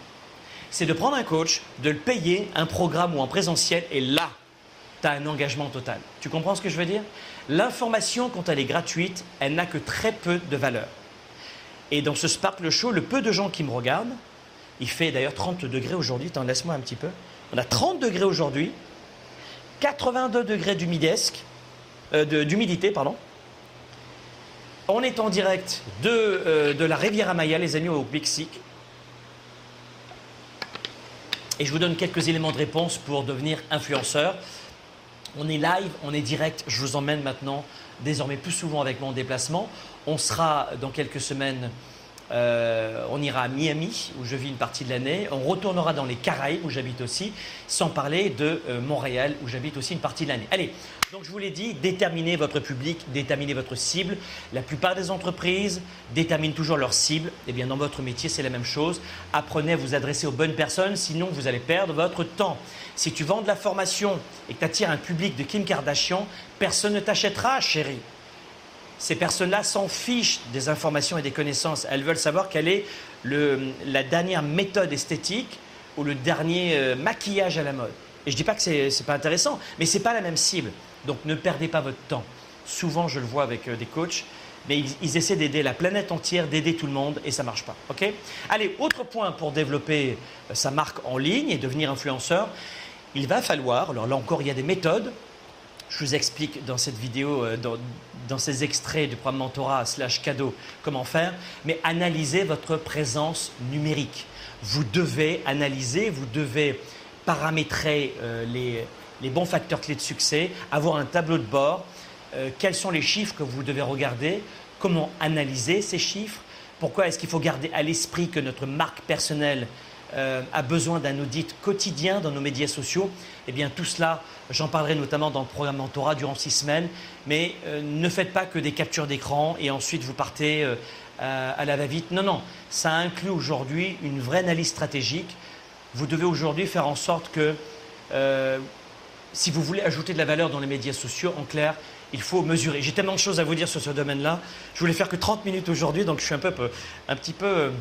C'est de prendre un coach, de le payer, un programme ou en présentiel, et là, tu as un engagement total. Tu comprends ce que je veux dire? L'information, quand elle est gratuite, elle n'a que très peu de valeur. Et dans ce Sparkle Show, le peu de gens qui me regardent, il fait d'ailleurs 30 degrés aujourd'hui, t'en laisse-moi un petit peu. On a 30 degrés aujourd'hui, 82 degrés d'humidesque, euh, d'humidité, pardon. On est en direct de, euh, de la Riviera Maya, les amis, au Mexique. Et je vous donne quelques éléments de réponse pour devenir influenceur. On est live, on est direct. Je vous emmène maintenant, désormais plus souvent avec mon déplacement. On sera dans quelques semaines euh, on ira à Miami, où je vis une partie de l'année. On retournera dans les Caraïbes, où j'habite aussi, sans parler de euh, Montréal, où j'habite aussi une partie de l'année. Allez, donc je vous l'ai dit, déterminez votre public, déterminez votre cible. La plupart des entreprises déterminent toujours leur cible. Et eh bien, dans votre métier, c'est la même chose. Apprenez à vous adresser aux bonnes personnes, sinon vous allez perdre votre temps. Si tu vends de la formation et que tu attires un public de Kim Kardashian, personne ne t'achètera, chérie. Ces personnes-là s'en fichent des informations et des connaissances. Elles veulent savoir quelle est la dernière méthode esthétique ou le dernier euh, maquillage à la mode. Et je ne dis pas que ce n'est pas intéressant, mais ce n'est pas la même cible. Donc ne perdez pas votre temps. Souvent, je le vois avec euh, des coachs, mais ils, essaient d'aider la planète entière, d'aider tout le monde, et ça ne marche pas. Allez, autre point pour développer euh, sa marque en ligne et devenir influenceur, il va falloir, alors là encore, il y a des méthodes, je vous explique dans cette vidéo, dans, ces extraits du programme Mentorat slash cadeau, comment faire, mais analysez votre présence numérique. Vous devez analyser, vous devez paramétrer euh, les, bons facteurs clés de succès, avoir un tableau de bord, euh, quels sont les chiffres que vous devez regarder, comment analyser ces chiffres, pourquoi est-ce qu'il faut garder à l'esprit que notre marque personnelle euh, a besoin d'un audit quotidien dans nos médias sociaux, eh bien tout cela, j'en parlerai notamment dans le programme Mentorat durant six semaines, mais euh, ne faites pas que des captures d'écran et ensuite vous partez euh, à la va-vite. Non, non, ça inclut aujourd'hui une vraie analyse stratégique. Vous devez aujourd'hui faire en sorte que si vous voulez ajouter de la valeur dans les médias sociaux, en clair, il faut mesurer. J'ai tellement de choses à vous dire sur ce domaine-là. Je voulais faire que 30 minutes aujourd'hui, donc je suis un, peu, un petit peu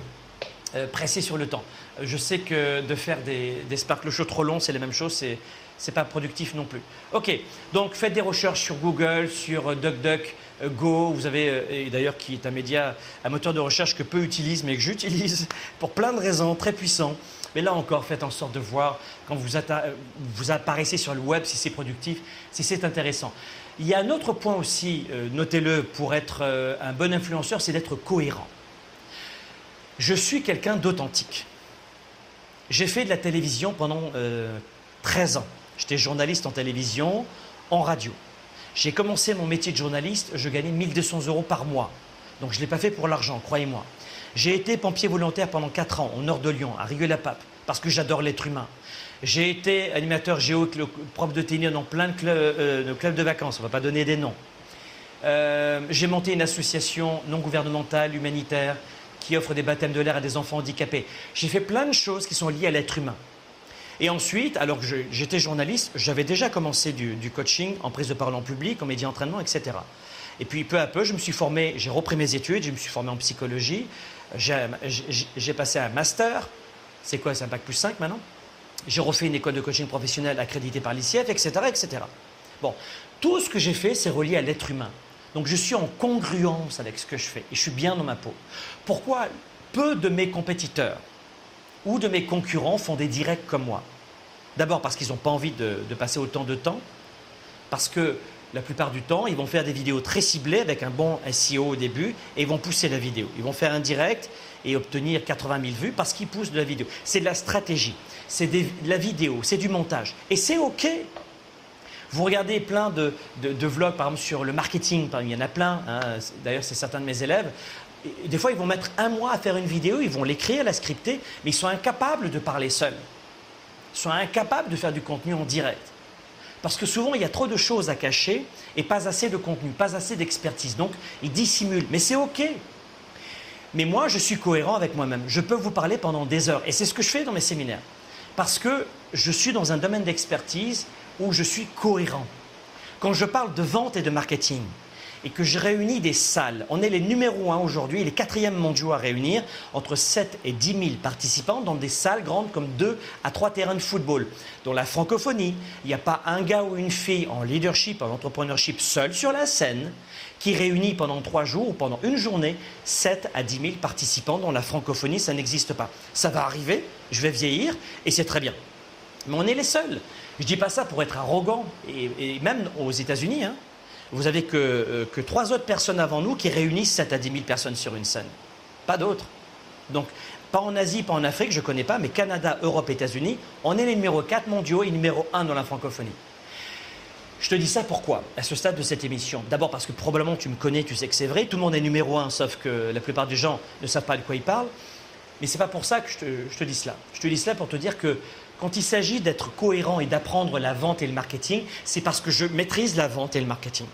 pressé sur le temps. Je sais que de faire des, des sparkle shows trop longs, c'est la même chose, c'est n'est pas productif non plus. Ok, donc faites des recherches sur Google, sur DuckDuckGo, euh, vous avez, euh, et d'ailleurs qui est un média, un moteur de recherche que peu utilisent, mais que j'utilise pour plein de raisons, très puissant. Mais là encore, faites en sorte de voir quand vous, vous apparaissez sur le web si c'est productif, si c'est intéressant. Il y a un autre point aussi, euh, notez-le, pour être un bon influenceur, c'est d'être cohérent. Je suis quelqu'un d'authentique. J'ai fait de la télévision pendant 13 euh, ans. J'étais journaliste en télévision, en radio. J'ai commencé mon métier de journaliste, je gagnais 1200 euros par mois. Donc je ne l'ai pas fait pour l'argent, croyez-moi. J'ai été pompier volontaire pendant 4 ans au nord de Lyon, à Rieux-la-Pape, parce que j'adore l'être humain. J'ai été animateur géo, prof de tennis dans plein euh, de clubs, de vacances, on ne va pas donner des noms. Euh, j'ai monté une association non gouvernementale, humanitaire, qui offre des baptêmes de l'air à des enfants handicapés. J'ai fait plein de choses qui sont liées à l'être humain. Et ensuite, alors que j'étais journaliste, j'avais déjà commencé du, coaching en prise de parole en public, en média entraînement, etc. Et puis peu à peu, je me suis formé, j'ai repris mes études, je me suis formé en psychologie, j'ai passé un master, c'est quoi, c'est un bac plus 5 maintenant? J'ai refait une école de coaching professionnel accréditée par l'ICF, etc., etc. Bon, tout ce que j'ai fait, c'est relié à l'être humain. Donc je suis en congruence avec ce que je fais et je suis bien dans ma peau. Pourquoi peu de mes compétiteurs ou de mes concurrents font des directs comme moi? D'abord parce qu'ils n'ont pas envie de, passer autant de temps, parce que la plupart du temps, ils vont faire des vidéos très ciblées avec un bon SEO au début et ils vont pousser la vidéo. Ils vont faire un direct et obtenir 80 000 vues parce qu'ils poussent de la vidéo. C'est de la stratégie, c'est de la vidéo, c'est du montage. Et c'est OK. Vous regardez plein de, vlogs, par exemple, sur le marketing, il y en a plein, hein. d'ailleurs c'est certains de mes élèves. des fois, ils vont mettre un mois à faire une vidéo, ils vont l'écrire, la scripter, mais ils sont incapables de parler seuls. Ils sont incapables de faire du contenu en direct. Parce que souvent, il y a trop de choses à cacher et pas assez de contenu, pas assez d'expertise. Donc, ils dissimulent. Mais c'est OK. Mais moi, je suis cohérent avec moi-même. Je peux vous parler pendant des heures. Et c'est ce que je fais dans mes séminaires. Parce que je suis dans un domaine d'expertise où je suis cohérent. Quand je parle de vente et de marketing, et que je réunis des salles. On est les numéros 1 aujourd'hui, les quatrièmes mondiaux à réunir entre 7 et 10 000 participants dans des salles grandes comme 2 à 3 terrains de football. Dans la francophonie, il n'y a pas un gars ou une fille en leadership, en entrepreneurship seul sur la scène qui réunit pendant 3 jours ou pendant une journée 7 à 10 000 participants. Dans la francophonie, ça n'existe pas. Ça va arriver, je vais vieillir et c'est très bien. Mais on est les seuls. Je ne dis pas ça pour être arrogant, et, même aux États-Unis, hein, vous avez euh, que, trois autres personnes avant nous qui réunissent 7 à 10 000 personnes sur une scène. Pas d'autres. Donc, pas en Asie, pas en Afrique, je ne connais pas, mais Canada, Europe, États-Unis, on est les numéros 4 mondiaux et numéro 1 dans la francophonie. Je te dis ça pourquoi? À ce stade de cette émission. D'abord parce que probablement tu me connais, tu sais que c'est vrai. Tout le monde est numéro 1, sauf que la plupart des gens ne savent pas de quoi ils parlent. Mais ce n'est pas pour ça que je te dis cela. Je te dis cela pour te dire que quand il s'agit d'être cohérent et d'apprendre la vente et le marketing, c'est parce que je maîtrise la vente et le marketing.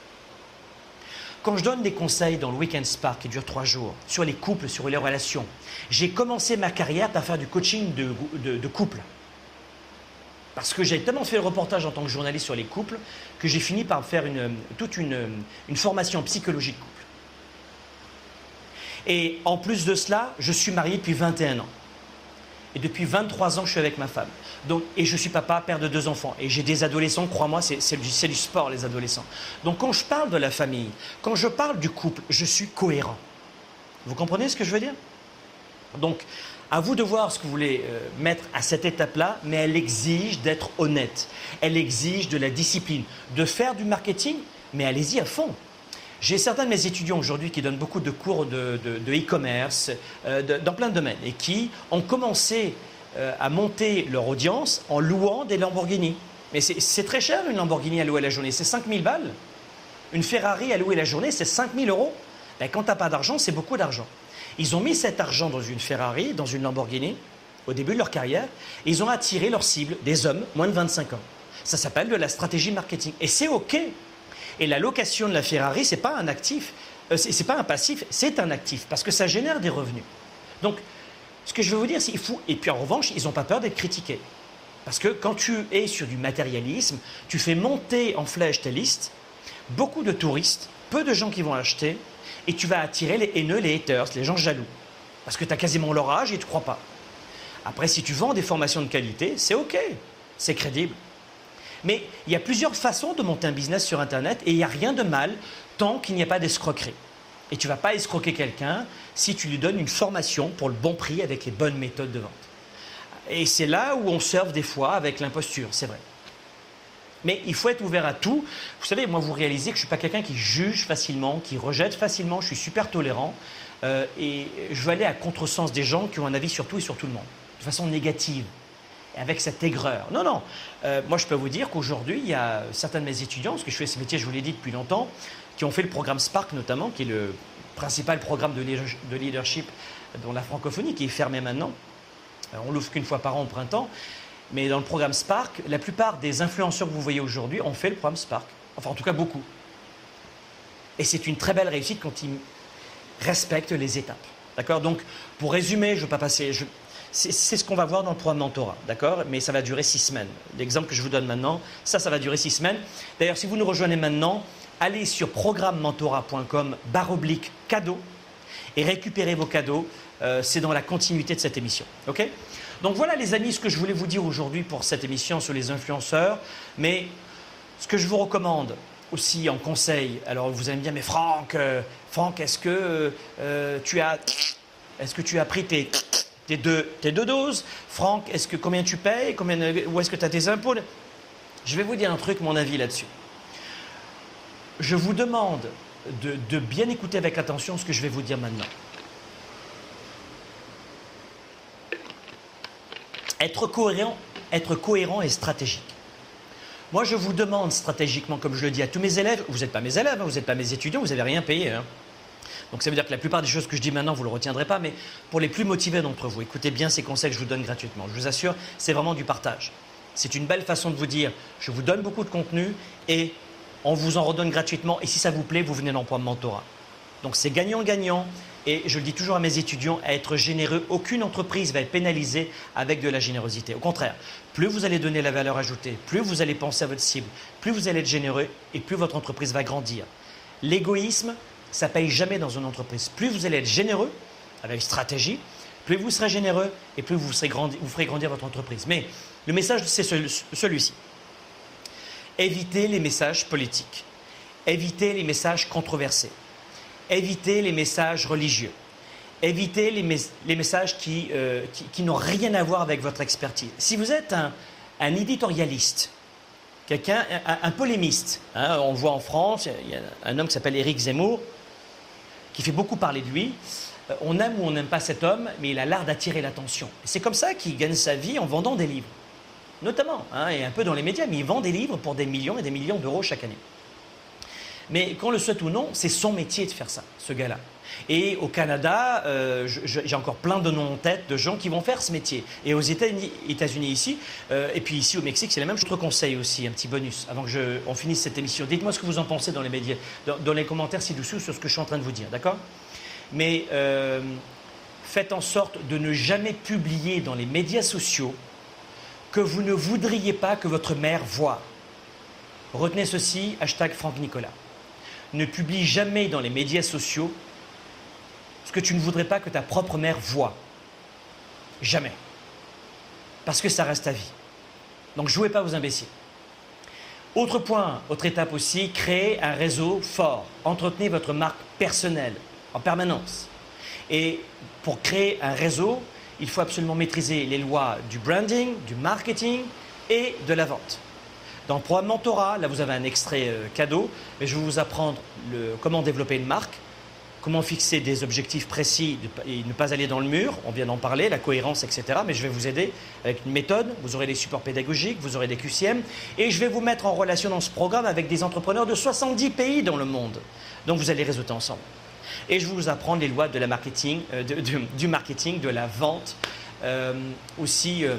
Quand je donne des conseils dans le Weekend Spark qui dure trois jours, sur les couples, sur les relations, j'ai commencé ma carrière par faire du coaching de, couple. Parce que j'ai tellement fait le reportage en tant que journaliste sur les couples que j'ai fini par faire toute une, une formation psychologie de couple. Et en plus de cela, je suis marié depuis 21 ans. Et depuis 23 ans, je suis avec ma femme. Donc, et je suis papa, père de deux enfants. Et j'ai des adolescents, crois-moi, c'est du, sport, les adolescents. Donc quand je parle de la famille, quand je parle du couple, je suis cohérent. Vous comprenez ce que je veux dire? Donc, à vous de voir ce que vous voulez euh, mettre à cette étape-là, mais elle exige d'être honnête. Elle exige de la discipline, de faire du marketing, mais allez-y à fond. J'ai certains de mes étudiants aujourd'hui qui donnent beaucoup de cours de e-commerce euh, dans plein de domaines et qui ont commencé euh, à monter leur audience en louant des Lamborghini. Mais c'est très cher une Lamborghini à louer la journée, c'est 5000 balles. Une Ferrari à louer la journée, c'est 5000 euros. Ben, quand tu n'as pas d'argent, c'est beaucoup d'argent. Ils ont mis cet argent dans une Ferrari, dans une Lamborghini, au début de leur carrière, et ils ont attiré leur cible, des hommes moins de 25 ans. Ça s'appelle de la stratégie marketing. Et c'est OK. Et la location de la Ferrari, ce n'est pas un actif, euh, pas un passif, c'est un actif, parce que ça génère des revenus. Donc, ce que je veux vous dire, c'est qu'il faut. Et puis en revanche, ils n'ont pas peur d'être critiqués. Parce que quand tu es sur du matérialisme, tu fais monter en flèche tes listes, beaucoup de touristes, peu de gens qui vont acheter, et tu vas attirer les haineux, les haters, les gens jaloux. Parce que tu as quasiment leur âge et tu ne crois pas. Après, si tu vends des formations de qualité, c'est OK, c'est crédible. Mais il y a plusieurs façons de monter un business sur Internet et il n'y a rien de mal tant qu'il n'y a pas d'escroquerie. Et tu ne vas pas escroquer quelqu'un si tu lui donnes une formation pour le bon prix avec les bonnes méthodes de vente. Et c'est là où on serve des fois avec l'imposture, c'est vrai. Mais il faut être ouvert à tout. Vous savez, moi, vous réalisez que je ne suis pas quelqu'un qui juge facilement, qui rejette facilement. Je suis super tolérant. Euh, et je veux aller à contresens des gens qui ont un avis sur tout et sur tout le monde, de façon négative, avec cette aigreur. Non, non. Euh, moi, je peux vous dire qu'aujourd'hui, il y a certains de mes étudiants, parce que je fais ce métier, je vous l'ai dit depuis longtemps, qui ont fait le programme Spark notamment, qui est le principal programme de leadership dans la francophonie, qui est fermé maintenant. Euh, on l'ouvre qu'une fois par an au printemps. Mais dans le programme Spark, la plupart des influenceurs que vous voyez aujourd'hui ont fait le programme Spark. Enfin, en tout cas, beaucoup. Et c'est une très belle réussite quand ils respectent les étapes. D'accord? Donc, pour résumer, je ne veux pas passer. C'est ce qu'on va voir dans le programme Mentorat, d'accord? Mais ça va durer six semaines. L'exemple que je vous donne maintenant, ça, ça va durer six semaines. D'ailleurs, si vous nous rejoignez maintenant, allez sur programmementorat.com oblique cadeau et récupérez vos cadeaux. Euh, c'est dans la continuité de cette émission. OK? Donc voilà les amis ce que je voulais vous dire aujourd'hui pour cette émission sur les influenceurs. Mais ce que je vous recommande aussi en conseil, alors vous allez me dire mais Franck, euh, Franck, est-ce que euh, tu as est-ce que tu as pris tes, tes, deux, tes deux doses Franck, est-ce que combien tu payes? Où est-ce que tu as tes impôts? Je vais vous dire un truc, mon avis là-dessus je vous demande de, bien écouter avec attention ce que je vais vous dire maintenant. Être cohérent, être cohérent et stratégique. Moi, je vous demande stratégiquement, comme je le dis à tous mes élèves, vous n'êtes pas mes élèves, hein, vous n'êtes pas mes étudiants, vous n'avez rien payé. Hein. Donc ça veut dire que la plupart des choses que je dis maintenant, vous ne le retiendrez pas, mais pour les plus motivés d'entre vous, écoutez bien ces conseils que je vous donne gratuitement. Je vous assure, c'est vraiment du partage. C'est une belle façon de vous dire, je vous donne beaucoup de contenu et on vous en redonne gratuitement et si ça vous plaît, vous venez dans mentorat. Donc c'est gagnant-gagnant et je le dis toujours à mes étudiants, à être généreux, aucune entreprise va être pénalisée avec de la générosité. Au contraire, plus vous allez donner la valeur ajoutée, plus vous allez penser à votre cible, plus vous allez être généreux et plus votre entreprise va grandir. l'égoïsme, ça paye jamais dans une entreprise. Plus vous allez être généreux, avec stratégie, plus vous serez généreux et plus vous ferez grandir votre entreprise. Mais le message, c'est celui-ci. Évitez les messages politiques. Évitez les messages controversés. Évitez les messages religieux. Évitez les, messages euh, qui, n'ont rien à voir avec votre expertise. Si vous êtes un, éditorialiste, quelqu'un, un, polémiste, hein, on voit en France, il y a un homme qui s'appelle Éric Zemmour, qui fait beaucoup parler de lui. Euh, on aime ou on n'aime pas cet homme, mais il a l'art d'attirer l'attention. C'est comme ça qu'il gagne sa vie en vendant des livres. Notamment, hein, et un peu dans les médias, mais il vend des livres pour des millions et des millions d'euros chaque année. Mais qu'on le souhaite ou non, c'est son métier de faire ça, ce gars-là. Et au Canada, euh, j'ai encore plein de noms en tête de gens qui vont faire ce métier. Et aux États-Unis, ici, euh, et puis ici au Mexique, c'est la même. Je te conseille aussi un petit bonus avant que on finisse cette émission. Dites-moi ce que vous en pensez dans les médias, dans, les commentaires ci-dessous sur ce que je suis en train de vous dire, d'accord? Mais euh, faites en sorte de ne jamais publier dans les médias sociaux que vous ne voudriez pas que votre mère voie. Retenez ceci, hashtag Franck Nicolas. Ne publie jamais dans les médias sociaux que tu ne voudrais pas que ta propre mère voie. Jamais. Parce que ça reste ta vie. Donc jouez pas aux imbéciles. Autre point, autre étape aussi, créez un réseau fort. Entretenez votre marque personnelle en permanence. Et pour créer un réseau, il faut absolument maîtriser les lois du branding, du marketing et de la vente. Dans le programme Mentorat, là vous avez un extrait euh, cadeau, mais je vais vous apprendre comment développer une marque, comment fixer des objectifs précis et ne pas aller dans le mur, on vient d'en parler, la cohérence, etc. Mais je vais vous aider avec une méthode, vous aurez des supports pédagogiques, vous aurez des QCM, et je vais vous mettre en relation dans ce programme avec des entrepreneurs de 70 pays dans le monde. Donc vous allez réseauter ensemble. Et je vais vous apprendre les lois euh, du marketing, de la vente, euh, aussi euh,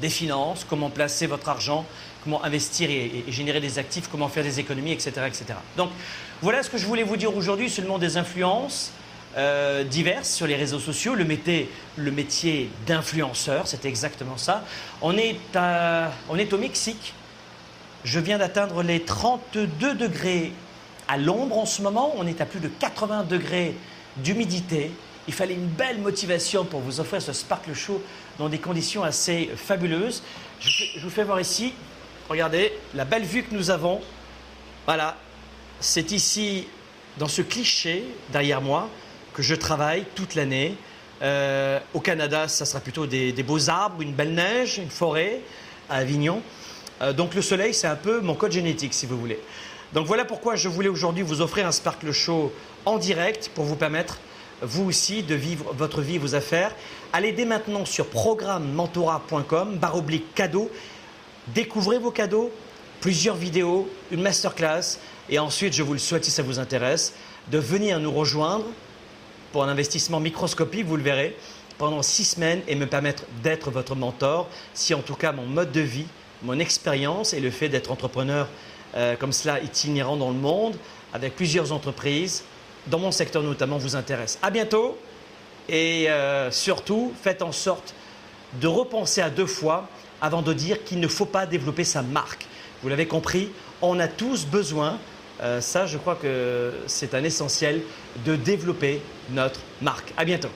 des finances, comment placer votre argent, comment investir et, générer des actifs, comment faire des économies, etc. etc. Donc voilà ce que je voulais vous dire aujourd'hui, seulement des influences euh, diverses sur les réseaux sociaux. Le métier, le métier d'influenceur, c'est exactement ça. On est, on est au Mexique. Je viens d'atteindre les 32 degrés à l'ombre en ce moment. On est à plus de 80 degrés d'humidité. Il fallait une belle motivation pour vous offrir ce Sparkle Show dans des conditions assez fabuleuses. je vous fais voir ici Regardez la belle vue que nous avons. Voilà, c'est ici, dans ce cliché derrière moi, que je travaille toute l'année. Euh, au Canada, ça sera plutôt des, beaux arbres, une belle neige, une forêt à Avignon. Euh, donc le soleil, c'est un peu mon code génétique, si vous voulez. Donc voilà pourquoi je voulais aujourd'hui vous offrir un Sparkle Show en direct pour vous permettre, vous aussi, de vivre votre vie, vos affaires. Allez dès maintenant sur programmementora.com, barre oblique cadeau, Découvrez vos cadeaux, plusieurs vidéos, une masterclass, et ensuite, je vous le souhaite si ça vous intéresse, de venir nous rejoindre pour un investissement microscopique, vous le verrez, pendant six semaines et me permettre d'être votre mentor, si en tout cas mon mode de vie, mon expérience et le fait d'être entrepreneur euh, comme cela itinérant dans le monde, avec plusieurs entreprises, dans mon secteur notamment, vous intéresse. À bientôt et euh, surtout, faites en sorte de repenser à deux fois avant de dire qu'il ne faut pas développer sa marque. Vous l'avez compris, on a tous besoin, euh, ça je crois que c'est un essentiel, de développer notre marque. À bientôt.